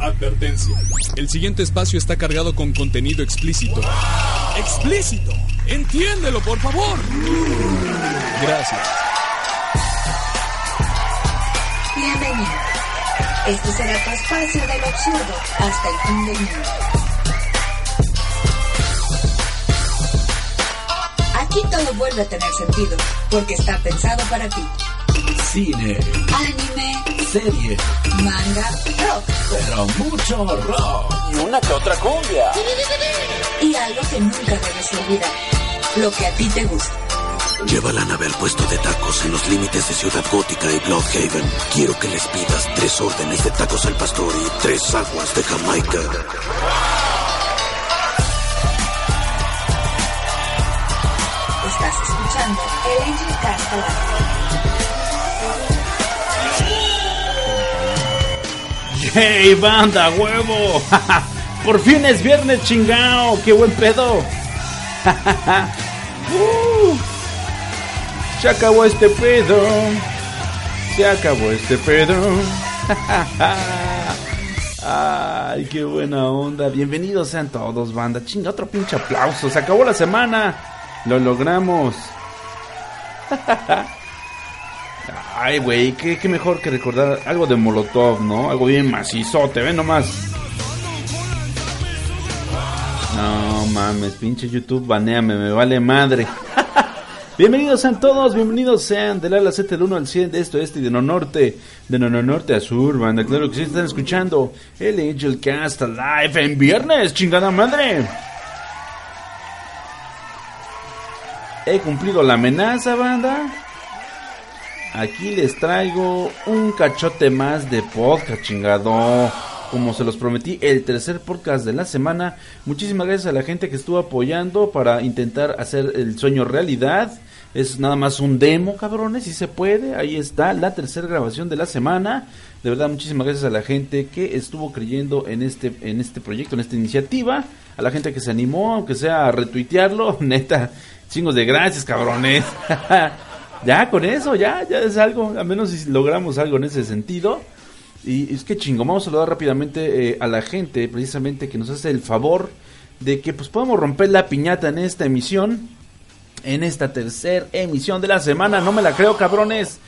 Advertencia. El siguiente espacio está cargado con contenido explícito. ¡Explícito! ¡Entiéndelo, por favor! Gracias. Bienvenido. Este será tu espacio del absurdo hasta el fin del mundo. Aquí todo vuelve a tener sentido, porque está pensado para ti. Cine, Anime, serie, manga, rock pero mucho rock. Y una que otra cumbia. y algo que nunca debes olvidar. Lo que a ti te gusta. Lleva la nave al puesto de tacos en los límites de Ciudad Gótica y Bloodhaven. Quiero que les pidas tres órdenes de tacos al pastor y tres aguas de Jamaica. Estás escuchando el Angel Cast ¡Hey, banda, huevo! Por fin es viernes chingao, qué buen pedo. Uh, se acabó este pedo. Se acabó este pedo. Ay, qué buena onda. Bienvenidos sean todos, banda. Chinga, otro pinche aplauso. Se acabó la semana. Lo logramos. Ay, güey, qué, qué mejor que recordar algo de Molotov, ¿no? Algo bien macizote, ven nomás. No mames, pinche YouTube, baneame, me vale madre. bienvenidos sean todos, bienvenidos sean del ala 7 del 1 al 100 de esto, este y de no norte, de no, no norte a sur, banda. Claro que sí están escuchando el Angel Cast Live en viernes, chingada madre. He cumplido la amenaza, banda. Aquí les traigo un cachote más de podcast, chingado. Como se los prometí, el tercer podcast de la semana. Muchísimas gracias a la gente que estuvo apoyando para intentar hacer el sueño realidad. Es nada más un demo, cabrones, si se puede. Ahí está la tercera grabación de la semana. De verdad, muchísimas gracias a la gente que estuvo creyendo en este, en este proyecto, en esta iniciativa. A la gente que se animó, aunque sea a retuitearlo. Neta, chingos de gracias, cabrones. ya, con eso, ya, ya es algo. Al menos si logramos algo en ese sentido. Y es que chingo, vamos a saludar rápidamente eh, a la gente, precisamente que nos hace el favor de que pues podamos romper la piñata en esta emisión. En esta tercera emisión de la semana, no me la creo, cabrones.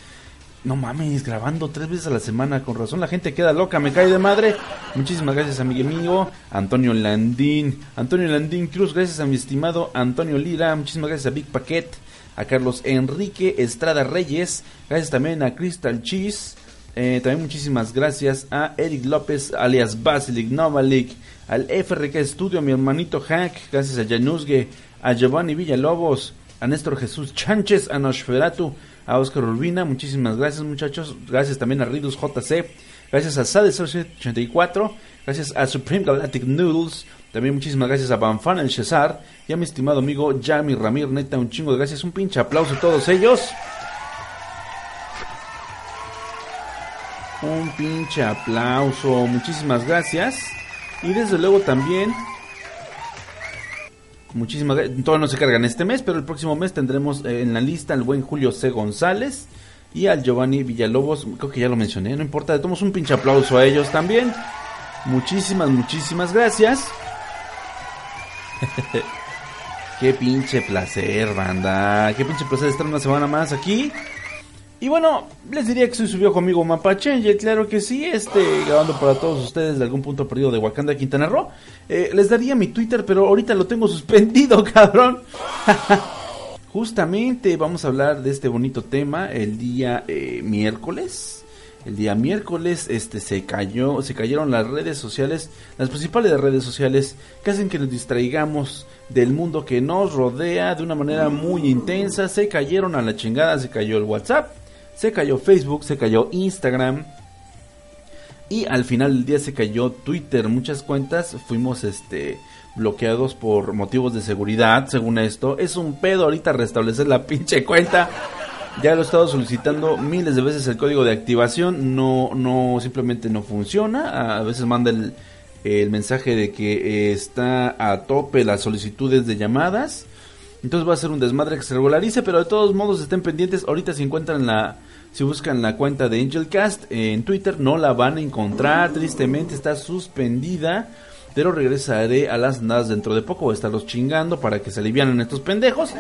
No mames, grabando tres veces a la semana, con razón la gente queda loca, me cae de madre. Muchísimas gracias a mi amigo Antonio Landín, Antonio Landín Cruz, gracias a mi estimado Antonio Lira, muchísimas gracias a Big Paquet, a Carlos Enrique Estrada Reyes, gracias también a Crystal Cheese, eh, también muchísimas gracias a Eric López, alias Basilic Novalik, al FRK Studio, mi hermanito Hack, gracias a Januzgue, a Giovanni Villalobos, a Néstor Jesús Chánchez, a Nosferatu, a Oscar Urbina, muchísimas gracias muchachos, gracias también a Ridus JC, gracias a Sades 84, gracias a Supreme Galactic Noodles, también muchísimas gracias a Banfan el Cesar y a mi estimado amigo Yami Ramir, neta un chingo de gracias, un pinche aplauso a todos ellos. Un pinche aplauso, muchísimas gracias. Y desde luego también, muchísimas gracias. Todavía no se cargan este mes, pero el próximo mes tendremos eh, en la lista al buen Julio C. González y al Giovanni Villalobos. Creo que ya lo mencioné, no importa, le tomamos un pinche aplauso a ellos también. Muchísimas, muchísimas gracias. Qué pinche placer, banda. Qué pinche placer estar una semana más aquí. Y bueno, les diría que soy su viejo amigo Mapache, y claro que sí, este, grabando para todos ustedes de algún punto perdido de Wakanda, Quintana Roo. Eh, les daría mi Twitter, pero ahorita lo tengo suspendido, cabrón. Justamente vamos a hablar de este bonito tema el día eh, miércoles. El día miércoles este se cayó, se cayeron las redes sociales, las principales redes sociales que hacen que nos distraigamos del mundo que nos rodea de una manera muy intensa. Se cayeron a la chingada, se cayó el WhatsApp, se cayó Facebook, se cayó Instagram. Y al final del día se cayó Twitter, muchas cuentas fuimos este bloqueados por motivos de seguridad, según esto. Es un pedo ahorita restablecer la pinche cuenta. Ya lo he estado solicitando miles de veces el código de activación, no, no, simplemente no funciona. A veces manda el, mensaje de que está a tope las solicitudes de llamadas. Entonces va a ser un desmadre que se regularice, pero de todos modos estén pendientes. Ahorita se encuentran la, si buscan la cuenta de Angelcast en Twitter, no la van a encontrar. Tristemente está suspendida. Pero regresaré a las nadas dentro de poco. Voy a estarlos chingando para que se alivianen estos pendejos.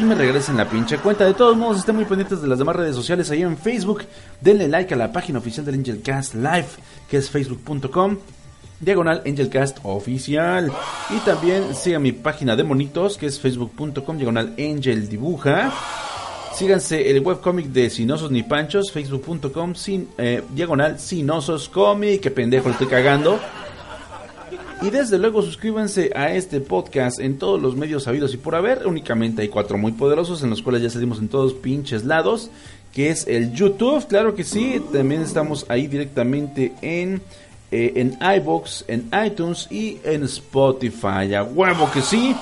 Y me regresen la pinche cuenta. De todos modos, estén muy pendientes de las demás redes sociales ahí en Facebook. Denle like a la página oficial del Angelcast Live, que es facebook.com diagonal Angelcast oficial. Y también sigan mi página de monitos, que es facebook.com diagonal Angel Dibuja. Síganse el webcomic de Sinosos ni Panchos, facebook.com sin, eh, diagonal Sinosos Comic, que pendejo le estoy cagando. Y desde luego suscríbanse a este podcast en todos los medios sabidos y por haber. Únicamente hay cuatro muy poderosos en los cuales ya salimos en todos pinches lados. Que es el YouTube, claro que sí. También estamos ahí directamente en, eh, en iBox, en iTunes y en Spotify. A huevo que sí.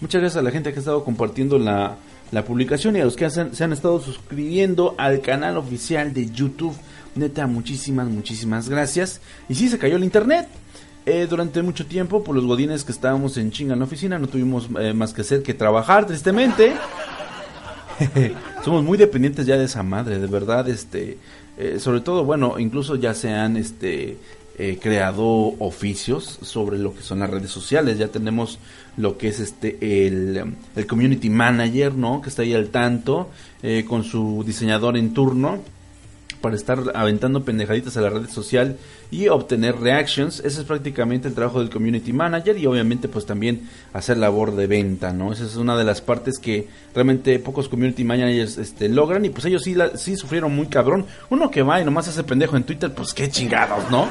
Muchas gracias a la gente que ha estado compartiendo la, la publicación y a los que se han estado suscribiendo al canal oficial de YouTube. Neta, muchísimas, muchísimas gracias. Y sí, se cayó el internet. Eh, durante mucho tiempo, por los godines que estábamos en chinga en la oficina, no tuvimos eh, más que hacer que trabajar, tristemente. Somos muy dependientes ya de esa madre, de verdad, este, eh, sobre todo, bueno, incluso ya se han, este, creado oficios sobre lo que son las redes sociales. Ya tenemos lo que es este el, el community manager, ¿no? Que está ahí al tanto con su diseñador en turno para estar aventando pendejaditas a la red social y obtener reactions. Ese es prácticamente el trabajo del community manager y obviamente pues también hacer labor de venta, ¿no? Esa es una de las partes que realmente pocos community managers este, logran y pues ellos sí, sí sufrieron muy cabrón. Uno que va y nomás hace pendejo en Twitter, pues qué chingados, ¿no?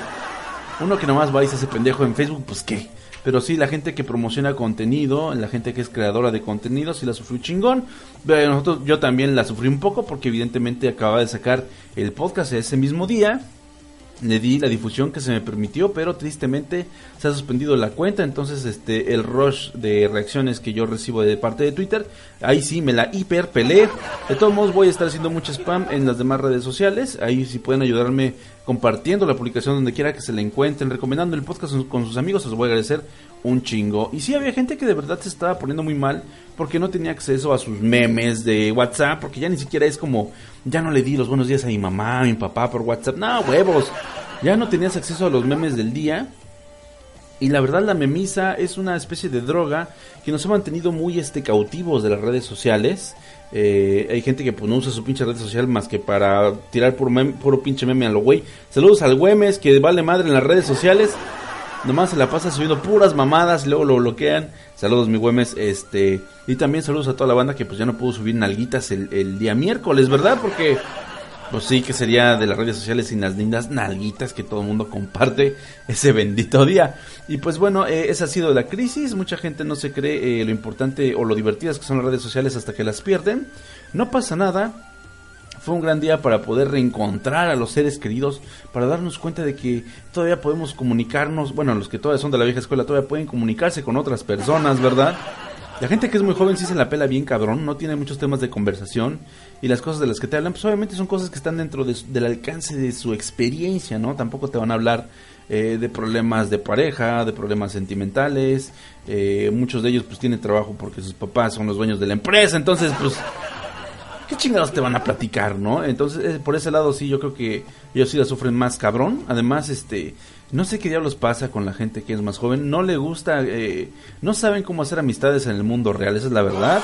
Uno que nomás va y hace pendejo en Facebook, pues qué. Pero sí, la gente que promociona contenido, la gente que es creadora de contenido, sí la sufrió chingón. Nosotros, yo también la sufrí un poco porque evidentemente acababa de sacar el podcast ese mismo día le di la difusión que se me permitió, pero tristemente se ha suspendido la cuenta, entonces este el rush de reacciones que yo recibo de parte de Twitter, ahí sí me la hiper peleé. De todos modos voy a estar haciendo mucho spam en las demás redes sociales, ahí si pueden ayudarme compartiendo la publicación donde quiera que se la encuentren, recomendando el podcast con sus amigos, os voy a agradecer un chingo. Y sí había gente que de verdad se estaba poniendo muy mal porque no tenía acceso a sus memes de WhatsApp, porque ya ni siquiera es como, ya no le di los buenos días a mi mamá, a mi papá por WhatsApp, no, huevos, ya no tenías acceso a los memes del día. Y la verdad la memisa es una especie de droga que nos ha mantenido muy este cautivos de las redes sociales. Eh, hay gente que pues, no usa su pinche red social más que para tirar puro, puro pinche meme a lo güey. Saludos al Güemes que vale madre en las redes sociales. Nomás se la pasa subiendo puras mamadas y luego lo bloquean. Saludos, mi Güemes. Este, y también saludos a toda la banda que pues ya no pudo subir nalguitas el, día miércoles, ¿verdad? Porque, pues sí, que sería de las redes sociales sin las lindas nalguitas que todo el mundo comparte ese bendito día. Y pues bueno, eh, esa ha sido la crisis. Mucha gente no se cree eh, lo importante o lo divertidas que son las redes sociales hasta que las pierden. No pasa nada fue un gran día para poder reencontrar a los seres queridos, para darnos cuenta de que todavía podemos comunicarnos, bueno, los que todavía son de la vieja escuela todavía pueden comunicarse con otras personas, ¿verdad? La gente que es muy joven sí se la pela bien cabrón, no tiene muchos temas de conversación y las cosas de las que te hablan, pues obviamente son cosas que están dentro del alcance de su experiencia, ¿no? Tampoco te van a hablar eh, de problemas de pareja, de problemas sentimentales, eh, muchos de ellos pues tienen trabajo porque sus papás son los dueños de la empresa, entonces pues ¿qué chingados te van a platicar, no? Entonces, eh, por ese lado sí, yo creo que ellos sí la sufren más cabrón. Además, este, no sé qué diablos pasa con la gente que es más joven. No le gusta, eh, no saben cómo hacer amistades en el mundo real, esa es la verdad.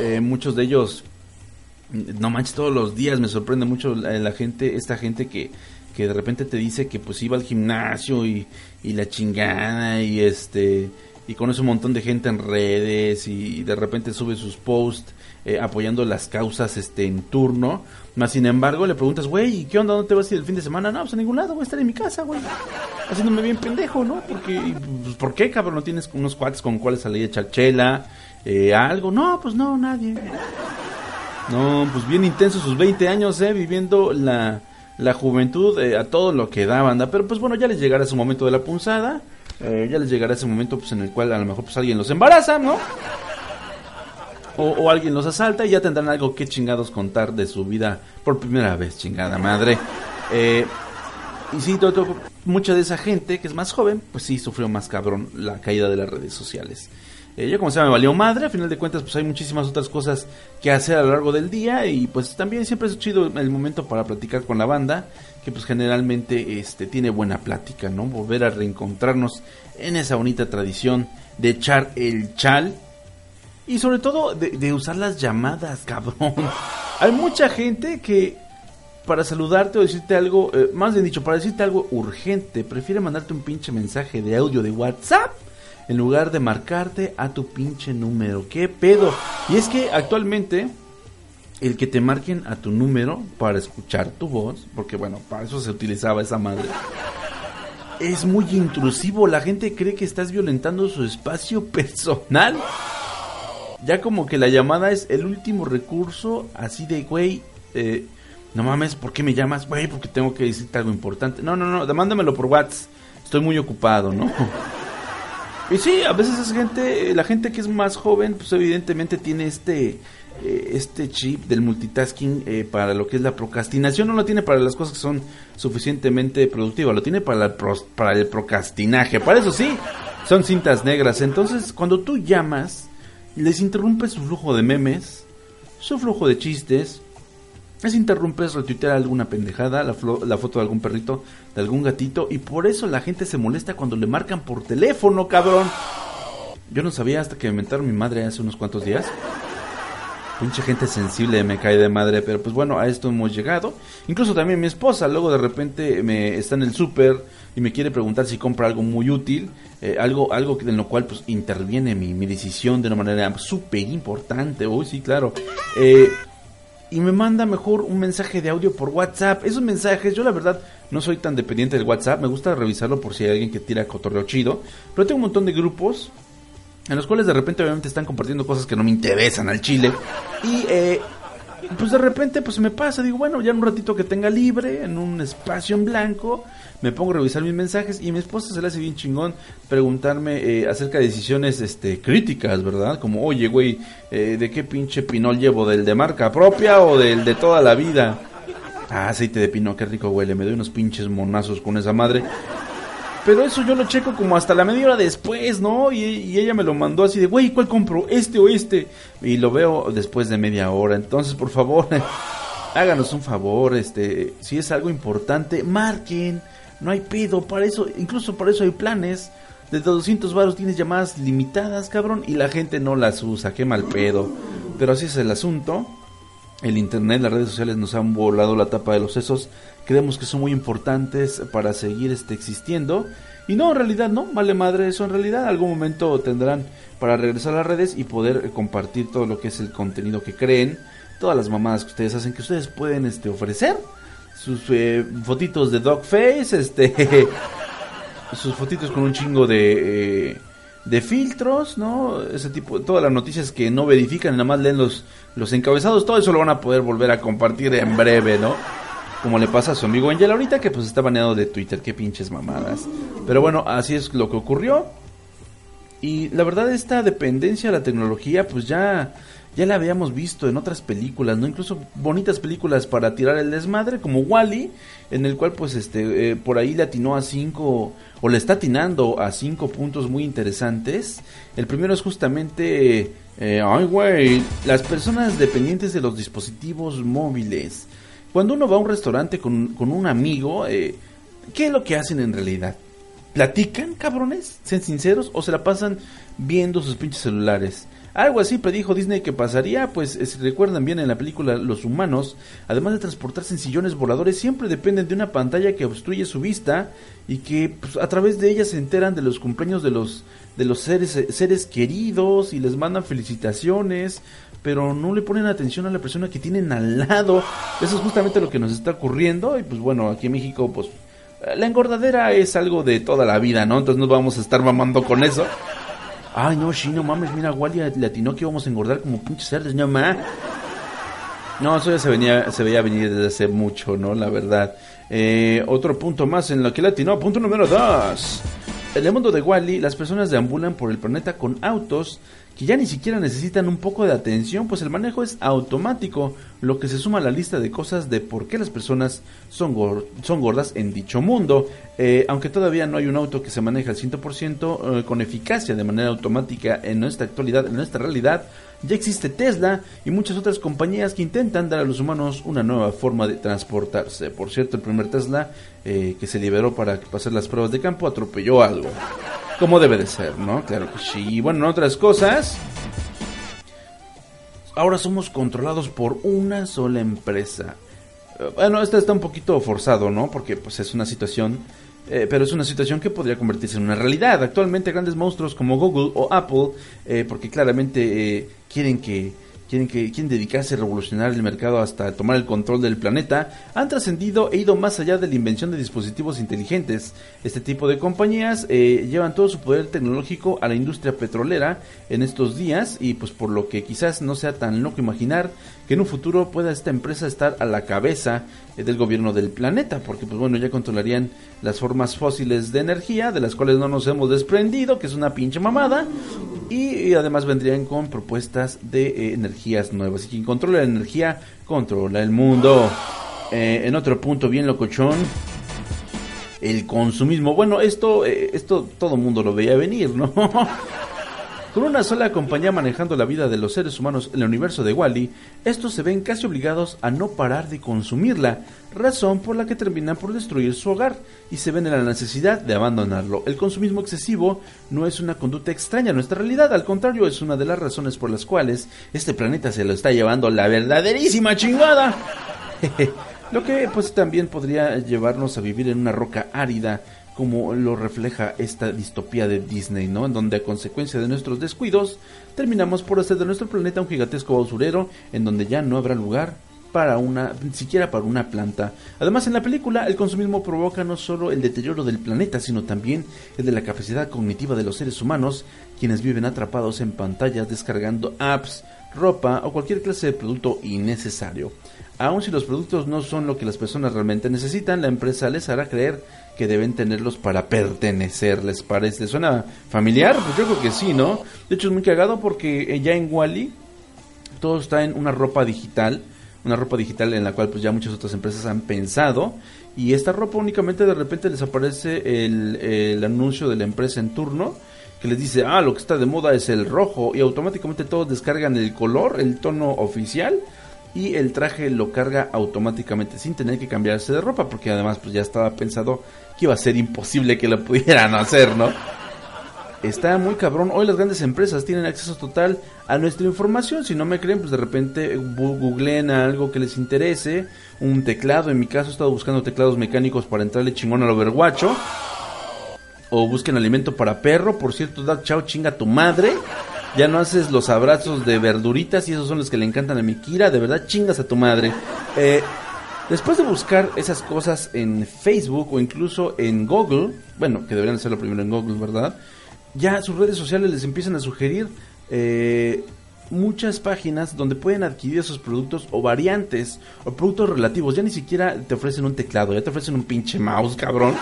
Eh, muchos de ellos, no manches, todos los días me sorprende mucho la, gente, esta gente que, que de repente te dice que pues iba al gimnasio y, y la chingada y este y conoce un montón de gente en redes y de repente sube sus posts eh, apoyando las causas este en turno. Más sin embargo, le preguntas, güey, ¿qué onda? ¿Dónde te vas a ir el fin de semana? No, pues a ningún lado, voy a estar en mi casa, güey. Haciéndome bien pendejo, ¿no? Porque, pues, ¿por qué, cabrón? ¿No tienes unos cuates con cuales salir a echar chela? Eh, ¿Algo? No, pues no, nadie. No, pues bien intenso sus 20 años, ¿eh? Viviendo la, la juventud eh, a todo lo que da banda. Pero pues bueno, ya les llegará ese momento de la punzada. eh, ya les llegará ese momento pues en el cual a lo mejor pues alguien los embaraza, ¿no? O, o alguien los asalta y ya tendrán algo que chingados contar de su vida por primera vez, chingada madre. Eh, y sí, todo- mucha de esa gente que es más joven, pues sí sufrió más cabrón la caída de las redes sociales. Eh, yo como se me valió madre, a final de cuentas pues hay muchísimas otras cosas que hacer a lo largo del día y pues también siempre es chido el momento para platicar con la banda, que pues generalmente este tiene buena plática, ¿no? Volver a reencontrarnos en esa bonita tradición de echar el chal y sobre todo de, usar las llamadas, cabrón. Hay mucha gente que para saludarte o decirte algo, eh, más bien dicho, para decirte algo urgente, prefiere mandarte un pinche mensaje de audio de WhatsApp en lugar de marcarte a tu pinche número. ¿Qué pedo? Y es que actualmente el que te marquen a tu número para escuchar tu voz, porque bueno, para eso se utilizaba esa madre. Es muy intrusivo, la gente cree que estás violentando su espacio personal. Ya como que la llamada es el último recurso, así de, güey, eh, no mames, ¿por qué me llamas? Güey, porque tengo que decirte algo importante. No, no, no, mándamelo por WhatsApp. Estoy muy ocupado, ¿no? Y sí, a veces es gente, la gente que es más joven, pues evidentemente tiene este, eh, este chip del multitasking eh, para lo que es la procrastinación. No lo tiene para las cosas que son suficientemente productivas, lo tiene para, la pros- para el procrastinaje. Para eso sí, son cintas negras. Entonces, cuando tú llamas, les interrumpes su flujo de memes, su flujo de chistes, les interrumpes retuitear alguna pendejada, la, la foto de algún perrito, de algún gatito, y por eso la gente se molesta cuando le marcan por teléfono, cabrón. Yo no sabía hasta que me mentaron mi madre hace unos cuantos días. Pinche gente sensible me cae de madre, pero pues bueno, a esto hemos llegado. Incluso también mi esposa, luego de repente me está en el súper y me quiere preguntar si compra algo muy útil, eh, algo algo en lo cual pues interviene mi, mi decisión de una manera súper importante. Uy, sí, claro. Eh, y me manda mejor un mensaje de audio por WhatsApp. Esos mensajes, yo la verdad no soy tan dependiente del WhatsApp, me gusta revisarlo por si hay alguien que tira cotorreo chido, pero tengo un montón de grupos en los cuales de repente obviamente están compartiendo cosas que no me interesan al chile y eh, pues de repente pues me pasa, digo bueno, ya en un ratito que tenga libre, en un espacio en blanco, me pongo a revisar mis mensajes y mi esposa se le hace bien chingón preguntarme eh, acerca de decisiones este críticas, ¿verdad? Como, oye, güey, eh, ¿de qué pinche pinol llevo? ¿Del de marca propia o del de toda la vida? Ah, aceite de pino, qué rico huele, me doy unos pinches monazos con esa madre. Pero eso yo lo checo como hasta la media hora después, ¿no? Y, ella me lo mandó así de, güey, ¿cuál compro? ¿Este o este? Y lo veo después de media hora. Entonces, por favor, háganos un favor, este, si es algo importante, marquen. No hay pedo, para eso, incluso para eso hay planes. De 200 varos tienes llamadas limitadas, cabrón, y la gente no las usa, qué mal pedo. Pero así es el asunto. El internet, las redes sociales nos han volado la tapa de los sesos. Creemos que son muy importantes para seguir este, existiendo. Y no, en realidad no, vale madre eso. En realidad, algún momento tendrán para regresar a las redes y poder eh, compartir todo lo que es el contenido que creen. Todas las mamadas que ustedes hacen, que ustedes pueden este, ofrecer. Sus eh, fotitos de dogface, este. sus fotitos con un chingo de. eh, de filtros, ¿no? Ese tipo, todas las noticias que no verifican, nada más leen los, los encabezados, todo eso lo van a poder volver a compartir en breve, ¿no? Como le pasa a su amigo Angel ahorita que pues está baneado de Twitter, qué pinches mamadas. Pero bueno, así es lo que ocurrió. Y la verdad esta dependencia a la tecnología pues ya ya la habíamos visto en otras películas, ¿no? Incluso bonitas películas para tirar el desmadre como Wally, en el cual pues este eh, por ahí le atinó a cinco o le está atinando a cinco puntos muy interesantes. El primero es justamente eh, ay güey, las personas dependientes de los dispositivos móviles. Cuando uno va a un restaurante con, con un amigo, eh, ¿qué es lo que hacen en realidad? ¿Platican, cabrones? ¿Sean sinceros? ¿O se la pasan viendo sus pinches celulares? Algo así predijo Disney que pasaría, pues eh, si recuerdan bien en la película, los humanos, además de transportarse en sillones voladores, siempre dependen de una pantalla que obstruye su vista y que pues, a través de ella se enteran de los cumpleaños de los de los seres eh, seres queridos y les mandan felicitaciones, pero no le ponen atención a la persona que tienen al lado. Eso es justamente lo que nos está ocurriendo y pues bueno, aquí en México pues eh, la engordadera es algo de toda la vida, ¿no? Entonces no vamos a estar mamando con eso. Ay, no, sí, no mames, mira, Wally le atinó que íbamos a engordar como pinches cerdos, no ma. No, eso ya se venía, se veía venir desde hace mucho, ¿no? La verdad. Eh, otro punto más en lo que latino. Punto número dos. En el mundo de Wally, las personas deambulan por el planeta con autos que ya ni siquiera necesitan un poco de atención, pues el manejo es automático, lo que se suma a la lista de cosas de por qué las personas son, son gordas en dicho mundo. Eh, aunque todavía no hay un auto que se maneje al 100% eh, con eficacia de manera automática en nuestra actualidad, en nuestra realidad, ya existe Tesla y muchas otras compañías que intentan dar a los humanos una nueva forma de transportarse. Por cierto, el primer Tesla eh, que se liberó para pasar las pruebas de campo atropelló algo. Como debe de ser, ¿no? Claro que sí. Bueno, otras cosas. Ahora somos controlados por una sola empresa. Eh, bueno, esto está un poquito forzado, ¿no? Porque pues es una situación eh, pero es una situación que podría convertirse en una realidad. Actualmente grandes monstruos como Google o Apple, eh, porque claramente quieren que quieren, que, dedicarse a revolucionar el mercado hasta tomar el control del planeta, han trascendido e ido más allá de la invención de dispositivos inteligentes. Este tipo de compañías eh, llevan todo su poder tecnológico a la industria petrolera en estos días y pues por lo que quizás no sea tan loco imaginar que en un futuro pueda esta empresa estar a la cabeza eh, del gobierno del planeta, porque pues bueno, ya controlarían las formas fósiles de energía de las cuales no nos hemos desprendido, que es una pinche mamada, y, además vendrían con propuestas de eh, energías nuevas. Y quien controla la energía, controla el mundo. Eh, en otro punto bien locochón, el consumismo. Bueno, esto, esto todo mundo lo veía venir, ¿no? Con una sola compañía manejando la vida de los seres humanos en el universo de Wally, estos se ven casi obligados a no parar de consumirla, razón por la que terminan por destruir su hogar y se ven en la necesidad de abandonarlo. El consumismo excesivo no es una conducta extraña a nuestra realidad, al contrario, es una de las razones por las cuales este planeta se lo está llevando la verdaderísima chingada. Lo que pues también podría llevarnos a vivir en una roca árida como lo refleja esta distopía de Disney, ¿no? En donde a consecuencia de nuestros descuidos terminamos por hacer de nuestro planeta un gigantesco basurero en donde ya no habrá lugar para una, ni siquiera para una planta. Además, en la película, el consumismo provoca no solo el deterioro del planeta, sino también el de la capacidad cognitiva de los seres humanos, quienes viven atrapados en pantallas descargando apps, ropa o cualquier clase de producto innecesario. Aun si los productos no son lo que las personas realmente necesitan, la empresa les hará creer que deben tenerlos para pertenecer, ¿les parece? ¿Suena familiar? Pues yo creo que sí, ¿no? De hecho es muy cagado porque eh, ya en Wally todos traen una ropa digital, una ropa digital en la cual pues ya muchas otras empresas han pensado y esta ropa únicamente de repente les aparece el, el anuncio de la empresa en turno que les dice, ah, lo que está de moda es el rojo y automáticamente todos descargan el color, el tono oficial y el traje lo carga automáticamente sin tener que cambiarse de ropa porque además pues ya estaba pensado que iba a ser imposible que lo pudieran hacer, ¿no? Está muy cabrón. Hoy las grandes empresas tienen acceso total a nuestra información. Si no me creen, pues de repente googleen algo que les interese. Un teclado. En mi caso he estado buscando teclados mecánicos para entrarle chingón al overguacho. O busquen alimento para perro. Por cierto, da chao chinga tu madre. Ya no haces los abrazos de verduritas y esos son los que le encantan a mi Kira. De verdad, chingas a tu madre. Eh, después de buscar esas cosas en Facebook o incluso en Google, bueno, que deberían hacerlo primero en Google, ¿verdad? Ya sus redes sociales les empiezan a sugerir eh, muchas páginas donde pueden adquirir esos productos o variantes o productos relativos. Ya ni siquiera te ofrecen un teclado, ya te ofrecen un pinche mouse, cabrón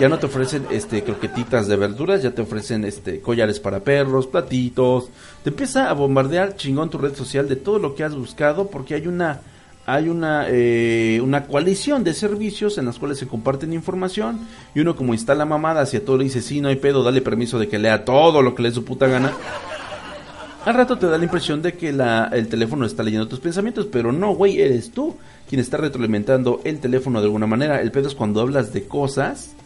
ya no te ofrecen este croquetitas de verduras, ya te ofrecen este collares para perros, platitos. Te empieza a bombardear chingón tu red social de todo lo que has buscado porque hay una hay una eh, una coalición de servicios en las cuales se comparten información y uno como instala mamadas y a todo le dice sí no hay pedo dale permiso de que lea todo lo que le dé su puta gana al rato te da la impresión de que la, el teléfono está leyendo tus pensamientos, pero no, güey, eres tú quien está retroalimentando el teléfono de alguna manera. El pedo es cuando hablas de cosas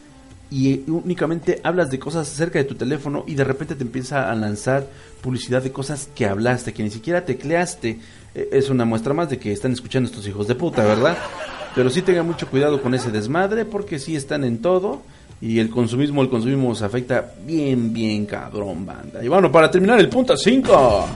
y únicamente hablas de cosas cerca de tu teléfono y de repente te empieza a lanzar publicidad de cosas que hablaste, que ni siquiera tecleaste. E, es una muestra más de que están escuchando estos hijos de puta, ¿verdad? Pero sí tengan mucho cuidado con ese desmadre porque sí están en todo y el consumismo, el consumismo afecta bien, bien cabrón, banda. Y bueno, para terminar el punto 5.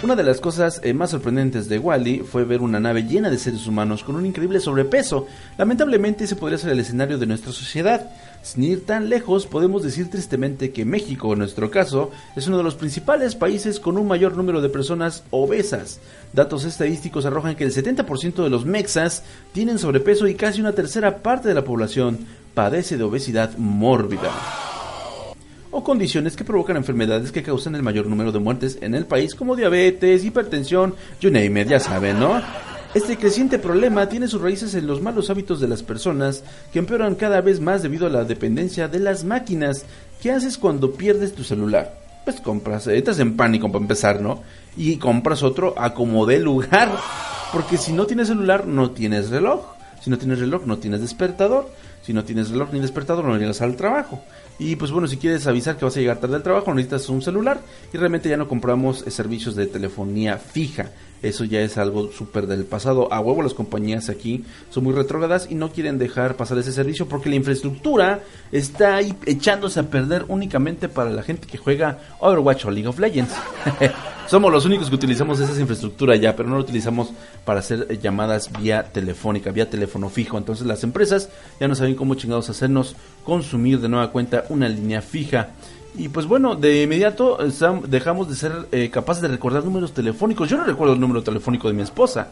Una de las cosas eh, más sorprendentes de Wally fue ver una nave llena de seres humanos con un increíble sobrepeso. Lamentablemente ese podría ser el escenario de nuestra sociedad. Sin ir tan lejos, podemos decir tristemente que México, en nuestro caso, es uno de los principales países con un mayor número de personas obesas. Datos estadísticos arrojan que el 70% de los mexas tienen sobrepeso y casi una tercera parte de la población padece de obesidad mórbida o condiciones que provocan enfermedades que causan el mayor número de muertes en el país como diabetes, hipertensión, you name it, ya saben, ¿no? Este creciente problema tiene sus raíces en los malos hábitos de las personas que empeoran cada vez más debido a la dependencia de las máquinas. ¿Qué haces cuando pierdes tu celular? Pues compras, estás en pánico para empezar, ¿no? Y compras otro a como de lugar. Porque si no tienes celular, no tienes reloj. Si no tienes reloj, no tienes despertador. Si no tienes reloj ni despertador, no llegas al trabajo. Y pues bueno, si quieres avisar que vas a llegar tarde al trabajo, necesitas un celular. Y realmente ya no compramos eh, servicios de telefonía fija. Eso ya es algo súper del pasado. A huevo las compañías aquí son muy retrógradas y no quieren dejar pasar ese servicio porque la infraestructura está ahí echándose a perder únicamente para la gente que juega Overwatch o League of Legends. Somos los únicos que utilizamos esa infraestructura ya, pero no lo utilizamos para hacer llamadas vía telefónica, vía teléfono fijo. Entonces las empresas ya no saben cómo chingados hacernos consumir de nueva cuenta una línea fija. Y pues bueno, de inmediato dejamos de ser eh, capaces de recordar números telefónicos. Yo no recuerdo el número telefónico de mi esposa.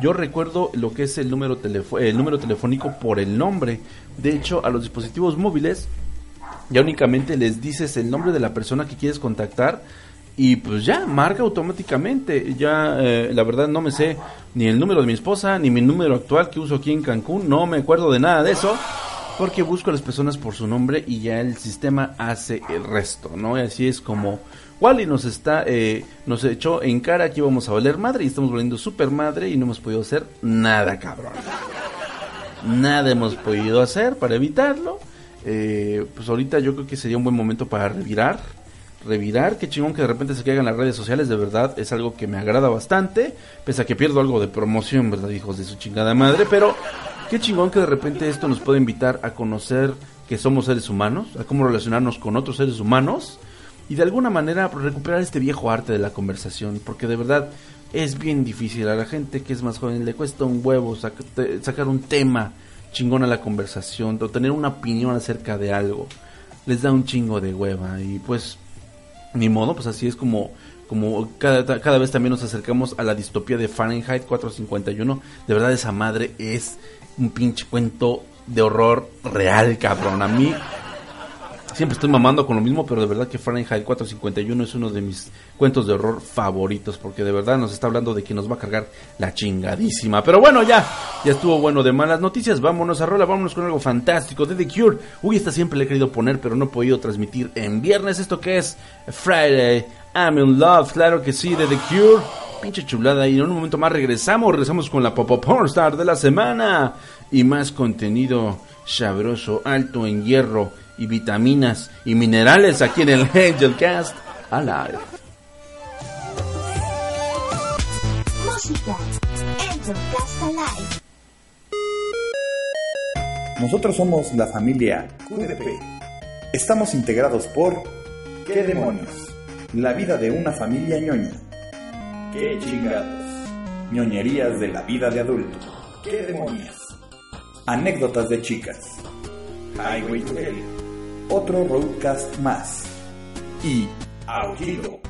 Yo recuerdo lo que es el número, el número telefónico por el nombre. De hecho, a los dispositivos móviles ya únicamente les dices el nombre de la persona que quieres contactar y pues ya, marca automáticamente. Ya, eh, la verdad no me sé ni el número de mi esposa, ni mi número actual que uso aquí en Cancún. No me acuerdo de nada de eso porque busco a las personas por su nombre y ya el sistema hace el resto, ¿no? Así es como Wally nos está, eh, nos echó en cara que íbamos a valer madre y estamos volviendo super madre y no hemos podido hacer nada, cabrón. Nada hemos podido hacer para evitarlo. Eh, pues ahorita yo creo que sería un buen momento para revirar. Revirar, qué chingón que de repente se caigan las redes sociales, de verdad es algo que me agrada bastante, pese a que pierdo algo de promoción, ¿verdad, hijos de su chingada madre? Pero Qué chingón que de repente esto nos puede invitar a conocer que somos seres humanos, a cómo relacionarnos con otros seres humanos y de alguna manera recuperar este viejo arte de la conversación, porque de verdad es bien difícil a la gente que es más joven le cuesta un huevo sacar un tema chingón a la conversación o tener una opinión acerca de algo. Les da un chingo de hueva y pues ni modo, pues así es como como cada, cada vez también nos acercamos a la distopía de Fahrenheit 451. De verdad esa madre es un pinche cuento de horror real, cabrón. A mí siempre estoy mamando con lo mismo, pero de verdad que Fahrenheit 451 es uno de mis cuentos de horror favoritos, porque de verdad nos está hablando de que nos va a cargar la chingadísima. Pero bueno, ya, ya estuvo bueno de malas noticias. Vámonos a rola, vámonos con algo fantástico de The Cure. Uy, esta siempre le he querido poner, pero no he podido transmitir en viernes. Esto que es Friday, I'm in Love, claro que sí, de The Cure pinche chulada. Y en un momento más regresamos, regresamos con la Pop Star de la semana. Y más contenido sabroso, alto en hierro y vitaminas y minerales aquí en el Angel Cast Alive. Música, Angel Cast Alive. Nosotros somos la familia QDP. Estamos integrados por ¿Qué demonios? La vida de una familia ñoña ¡Qué chingados! ñoñerías de la vida de adulto. ¡Qué demonios! Anécdotas de chicas. Highway to Hell. Otro roadcast más. Y Aullido.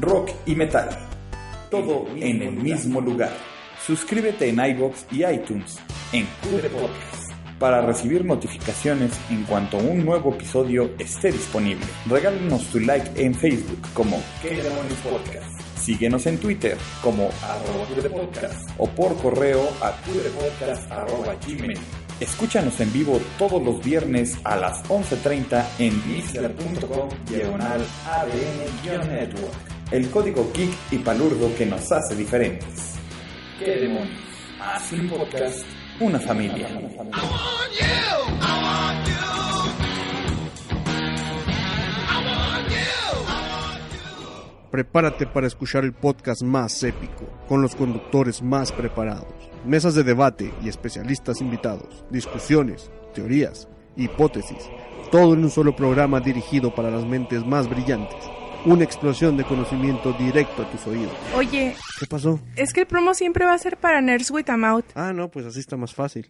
Rock y metal. Todo en el mismo lugar. Suscríbete en iBox y iTunes en Cube Podcast para recibir notificaciones en cuanto un nuevo episodio esté disponible. Regálenos tu like en Facebook como ¿Qué demonios podcast? Síguenos en Twitter como arroba podcast o por correo a gmail. Escúchanos en vivo todos los viernes a las 11.30 en mixler.com diagonal ADN-network. El código geek y palurdo que nos hace diferentes. ¿Qué demonios? Así un podcast, una familia. Prepárate para escuchar el podcast más épico, con los conductores más preparados, mesas de debate y especialistas invitados, discusiones, teorías, hipótesis, todo en un solo programa dirigido para las mentes más brillantes. Una explosión de conocimiento directo a tus oídos. Oye, ¿Qué pasó? es que el promo siempre va a ser para Nerds with a Mouth. Ah, no, pues así está más fácil.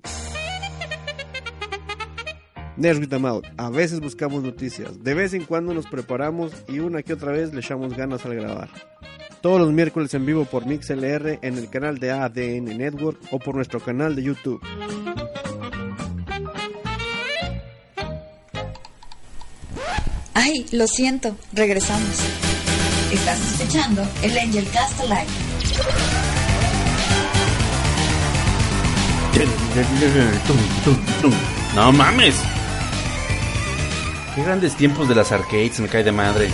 Nerds with a Mouth. A veces buscamos noticias, de vez en cuando nos preparamos y una que otra vez le echamos ganas al grabar. Todos los miércoles en vivo por MixLR en el canal de ADN Network o por nuestro canal de YouTube. Ay, lo siento, regresamos. Estás escuchando el Angel Cast Live. No mames. Qué grandes tiempos de las arcades, me cae de madre.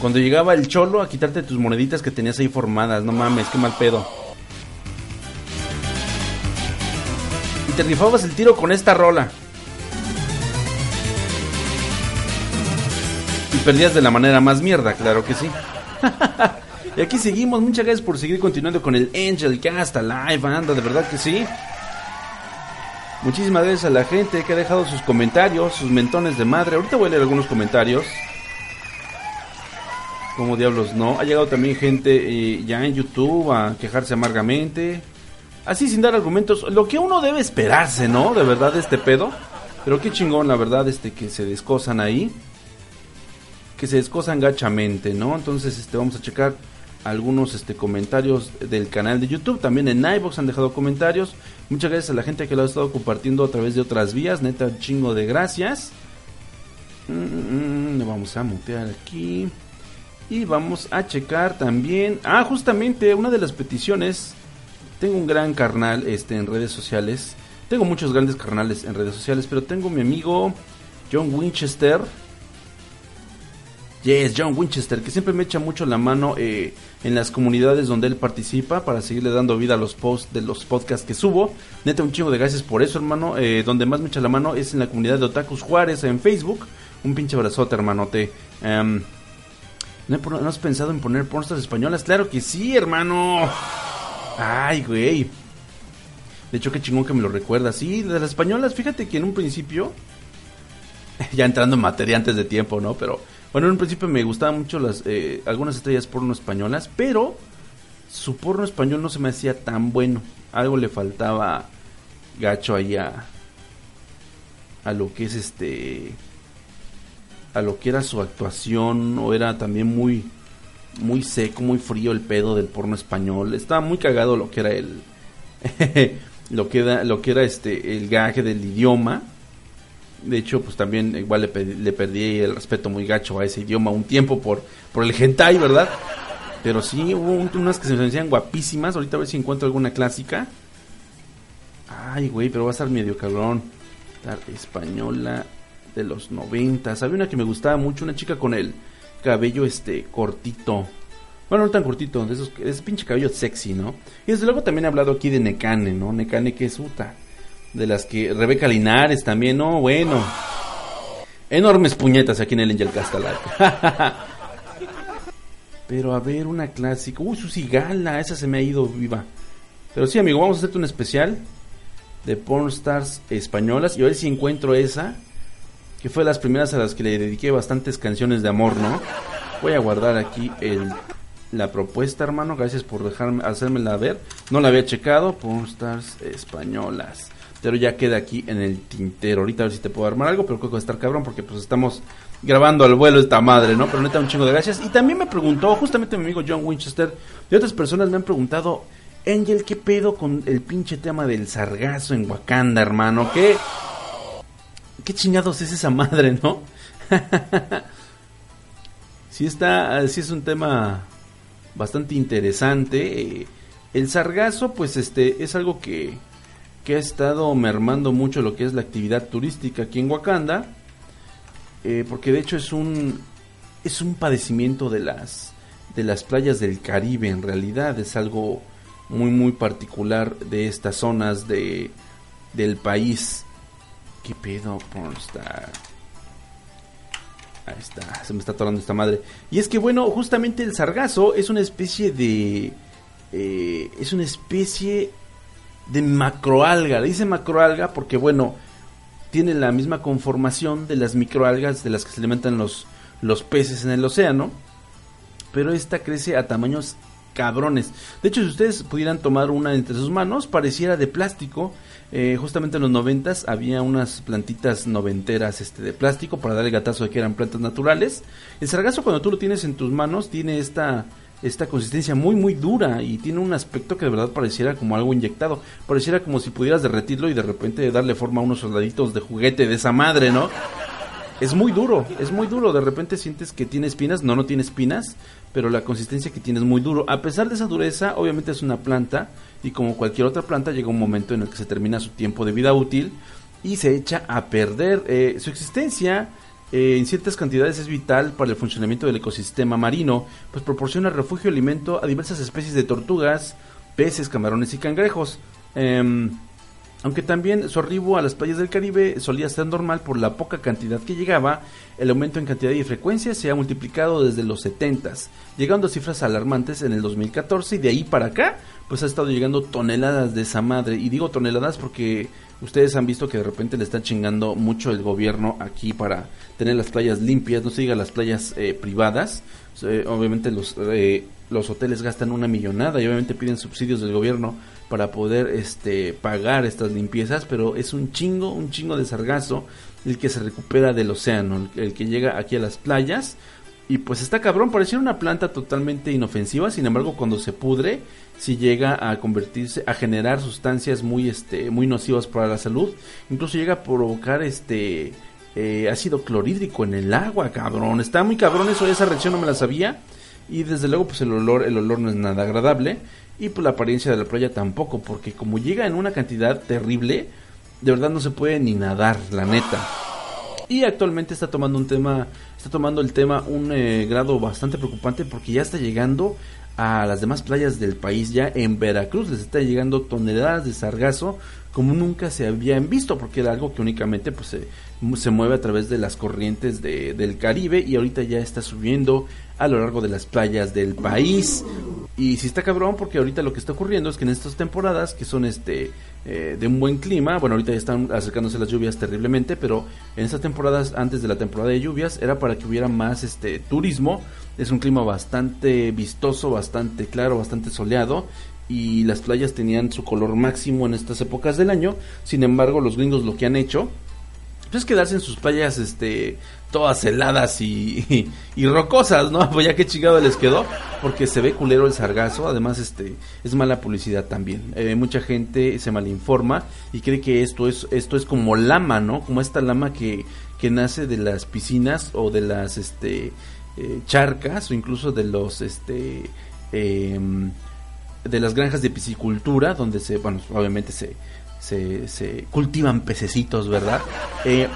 Cuando llegaba el cholo a quitarte tus moneditas que tenías ahí formadas, no mames, qué mal pedo. Y te rifabas el tiro con esta rola. Y perdías de la manera más mierda, claro que sí. y aquí seguimos, muchas gracias por seguir continuando con el Angel Cast Live, anda, de verdad que sí. Muchísimas gracias a la gente que ha dejado sus comentarios, sus mentones de madre. Ahorita voy a leer algunos comentarios. Como diablos no. Ha llegado también gente eh, ya en YouTube a quejarse amargamente. Así sin dar argumentos. Lo que uno debe esperarse, ¿no? De verdad, este pedo. Pero qué chingón, la verdad, este que se descosan ahí. Que se descosan gachamente, ¿no? Entonces, este, vamos a checar algunos este, comentarios del canal de YouTube. También en iVoox han dejado comentarios. Muchas gracias a la gente que lo ha estado compartiendo a través de otras vías. Neta, chingo de gracias. Mm, mm, mm, vamos a mutear aquí. Y vamos a checar también. Ah, justamente una de las peticiones. Tengo un gran carnal este, en redes sociales. Tengo muchos grandes carnales en redes sociales. Pero tengo mi amigo John Winchester. Yes, John Winchester, que siempre me echa mucho la mano eh, en las comunidades donde él participa para seguirle dando vida a los posts de los podcasts que subo. Neta, un chingo de gracias por eso, hermano. Eh, donde más me echa la mano es en la comunidad de Otakus Juárez en Facebook. Un pinche abrazote, hermanote. Em, ¿no, he por- ¿No has pensado en poner pornstas españolas? Claro que sí, hermano. Ay, güey. De hecho, qué chingón que me lo recuerda. Sí, de las españolas, fíjate que en un principio ya entrando en materia antes de tiempo, ¿no? Pero bueno, en un principio me gustaban mucho las eh, algunas estrellas porno españolas, pero su porno español no se me hacía tan bueno. Algo le faltaba gacho ahí a, a lo que es este a lo que era su actuación o era también muy muy seco, muy frío el pedo del porno español. Estaba muy cagado lo que era el lo que era lo que era este el gaje del idioma. De hecho, pues también igual le, pe- le perdí el respeto muy gacho a ese idioma un tiempo por, por el hentai, ¿verdad? Pero sí, hubo un- unas que se me hacían guapísimas. Ahorita a ver si encuentro alguna clásica. Ay, güey, pero va a estar medio cabrón. La española de los noventas. Había una que me gustaba mucho, una chica con el cabello este cortito. Bueno, no tan cortito, de esos, ese pinche cabello sexy, ¿no? Y desde luego también he hablado aquí de Necane, ¿no? Necane que es puta. De las que Rebeca Linares también, no, bueno. Enormes puñetas aquí en el Angel Castalar. Pero a ver, una clásica. Uy, Susi Gala, esa se me ha ido viva. Pero sí, amigo, vamos a hacerte un especial de pornstars españolas. Y a ver si encuentro esa. Que fue las primeras a las que le dediqué bastantes canciones de amor, ¿no? Voy a guardar aquí el, la propuesta, hermano. Gracias por dejarme hacérmela ver. No la había checado. Pornstars españolas. Pero ya queda aquí en el tintero. Ahorita a ver si te puedo armar algo. Pero creo que va a estar cabrón porque pues estamos grabando al vuelo esta madre, ¿no? Pero neta, un chingo de gracias. Y también me preguntó, justamente mi amigo John Winchester, y otras personas me han preguntado, Angel, ¿qué pedo con el pinche tema del sargazo en Wakanda, hermano? ¿Qué, qué chingados es esa madre, no? sí está, sí es un tema bastante interesante. El sargazo, pues este, es algo que, que ha estado mermando mucho lo que es la actividad turística aquí en Wakanda. Eh, porque de hecho es un es un padecimiento de las de las playas del Caribe en realidad. Es algo muy muy particular de estas zonas de del país. Qué pedo pornstar ahí está se me está atorando esta madre. Y es que bueno justamente el sargazo es una especie de eh, es una especie de macroalga le dice macroalga porque bueno tiene la misma conformación de las microalgas de las que se alimentan los, los peces en el océano, pero esta crece a tamaños cabrones. De hecho, si ustedes pudieran tomar una entre sus manos, pareciera de plástico. Eh, justamente en los noventas había unas plantitas noventeras este, de plástico para dar el gatazo de que eran plantas naturales. El sargazo cuando tú lo tienes en tus manos tiene esta esta consistencia muy muy dura y tiene un aspecto que de verdad pareciera como algo inyectado. Pareciera como si pudieras derretirlo y de repente darle forma a unos soldaditos de juguete de esa madre, ¿no? Es muy duro, es muy duro. De repente sientes que tiene espinas, no, no tiene espinas, pero la consistencia que tiene es muy duro. A pesar de esa dureza, obviamente es una planta y como cualquier otra planta llega un momento en el que se termina su tiempo de vida útil y se echa a perder. Eh, su existencia eh, en ciertas cantidades es vital para el funcionamiento del ecosistema marino, pues proporciona refugio y alimento a diversas especies de tortugas, peces, camarones y cangrejos. Em, aunque también su arribo a las playas del Caribe solía ser normal por la poca cantidad que llegaba, el aumento en cantidad y frecuencia se ha multiplicado desde los 70, llegando a cifras alarmantes en el 2014 y de ahí para acá, pues ha estado llegando toneladas de esa madre. Y digo toneladas porque ustedes han visto que de repente le está chingando mucho el gobierno aquí para tener las playas limpias, no se diga las playas eh, privadas. Eh, obviamente los, eh, los hoteles gastan una millonada y obviamente piden subsidios del gobierno para poder este pagar estas limpiezas, pero es un chingo, un chingo de sargazo el que se recupera del océano, el, que llega aquí a las playas y pues está cabrón, pareciera una planta totalmente inofensiva, sin embargo cuando se pudre, si llega a convertirse, a generar sustancias muy este, muy nocivas para la salud, incluso llega a provocar este eh, ácido clorhídrico en el agua, cabrón. Está muy cabrón eso, esa reacción no me la sabía. Y desde luego, pues el olor, el olor no es nada agradable. Y pues la apariencia de la playa tampoco, porque como llega en una cantidad terrible, de verdad no se puede ni nadar, la neta. Y actualmente está tomando un tema, está tomando el tema un eh, grado bastante preocupante porque ya está llegando a las demás playas del país. Ya en Veracruz les está llegando toneladas de sargazo como nunca se habían visto, porque era algo que únicamente pues, se, se mueve a través de las corrientes de, del Caribe y ahorita ya está subiendo a lo largo de las playas del país. Y si está cabrón, porque ahorita lo que está ocurriendo es que en estas temporadas, que son este eh, de un buen clima, bueno, ahorita ya están acercándose las lluvias terriblemente, pero en estas temporadas, antes de la temporada de lluvias, era para que hubiera más este turismo. Es un clima bastante vistoso, bastante claro, bastante soleado y las playas tenían su color máximo en estas épocas del año. Sin embargo, los gringos lo que han hecho pues, es quedarse en sus playas este todas heladas y, y, rocosas, ¿no? Pues ya que chingado les quedó, porque se ve culero el sargazo, además este es mala publicidad también. Eh, mucha gente se malinforma y cree que esto es esto es como lama, ¿no? Como esta lama que, que nace de las piscinas o de las este eh, charcas o incluso de los este eh, de las granjas de piscicultura, donde se, bueno, obviamente se, se, cultivan pececitos, ¿verdad? Eh,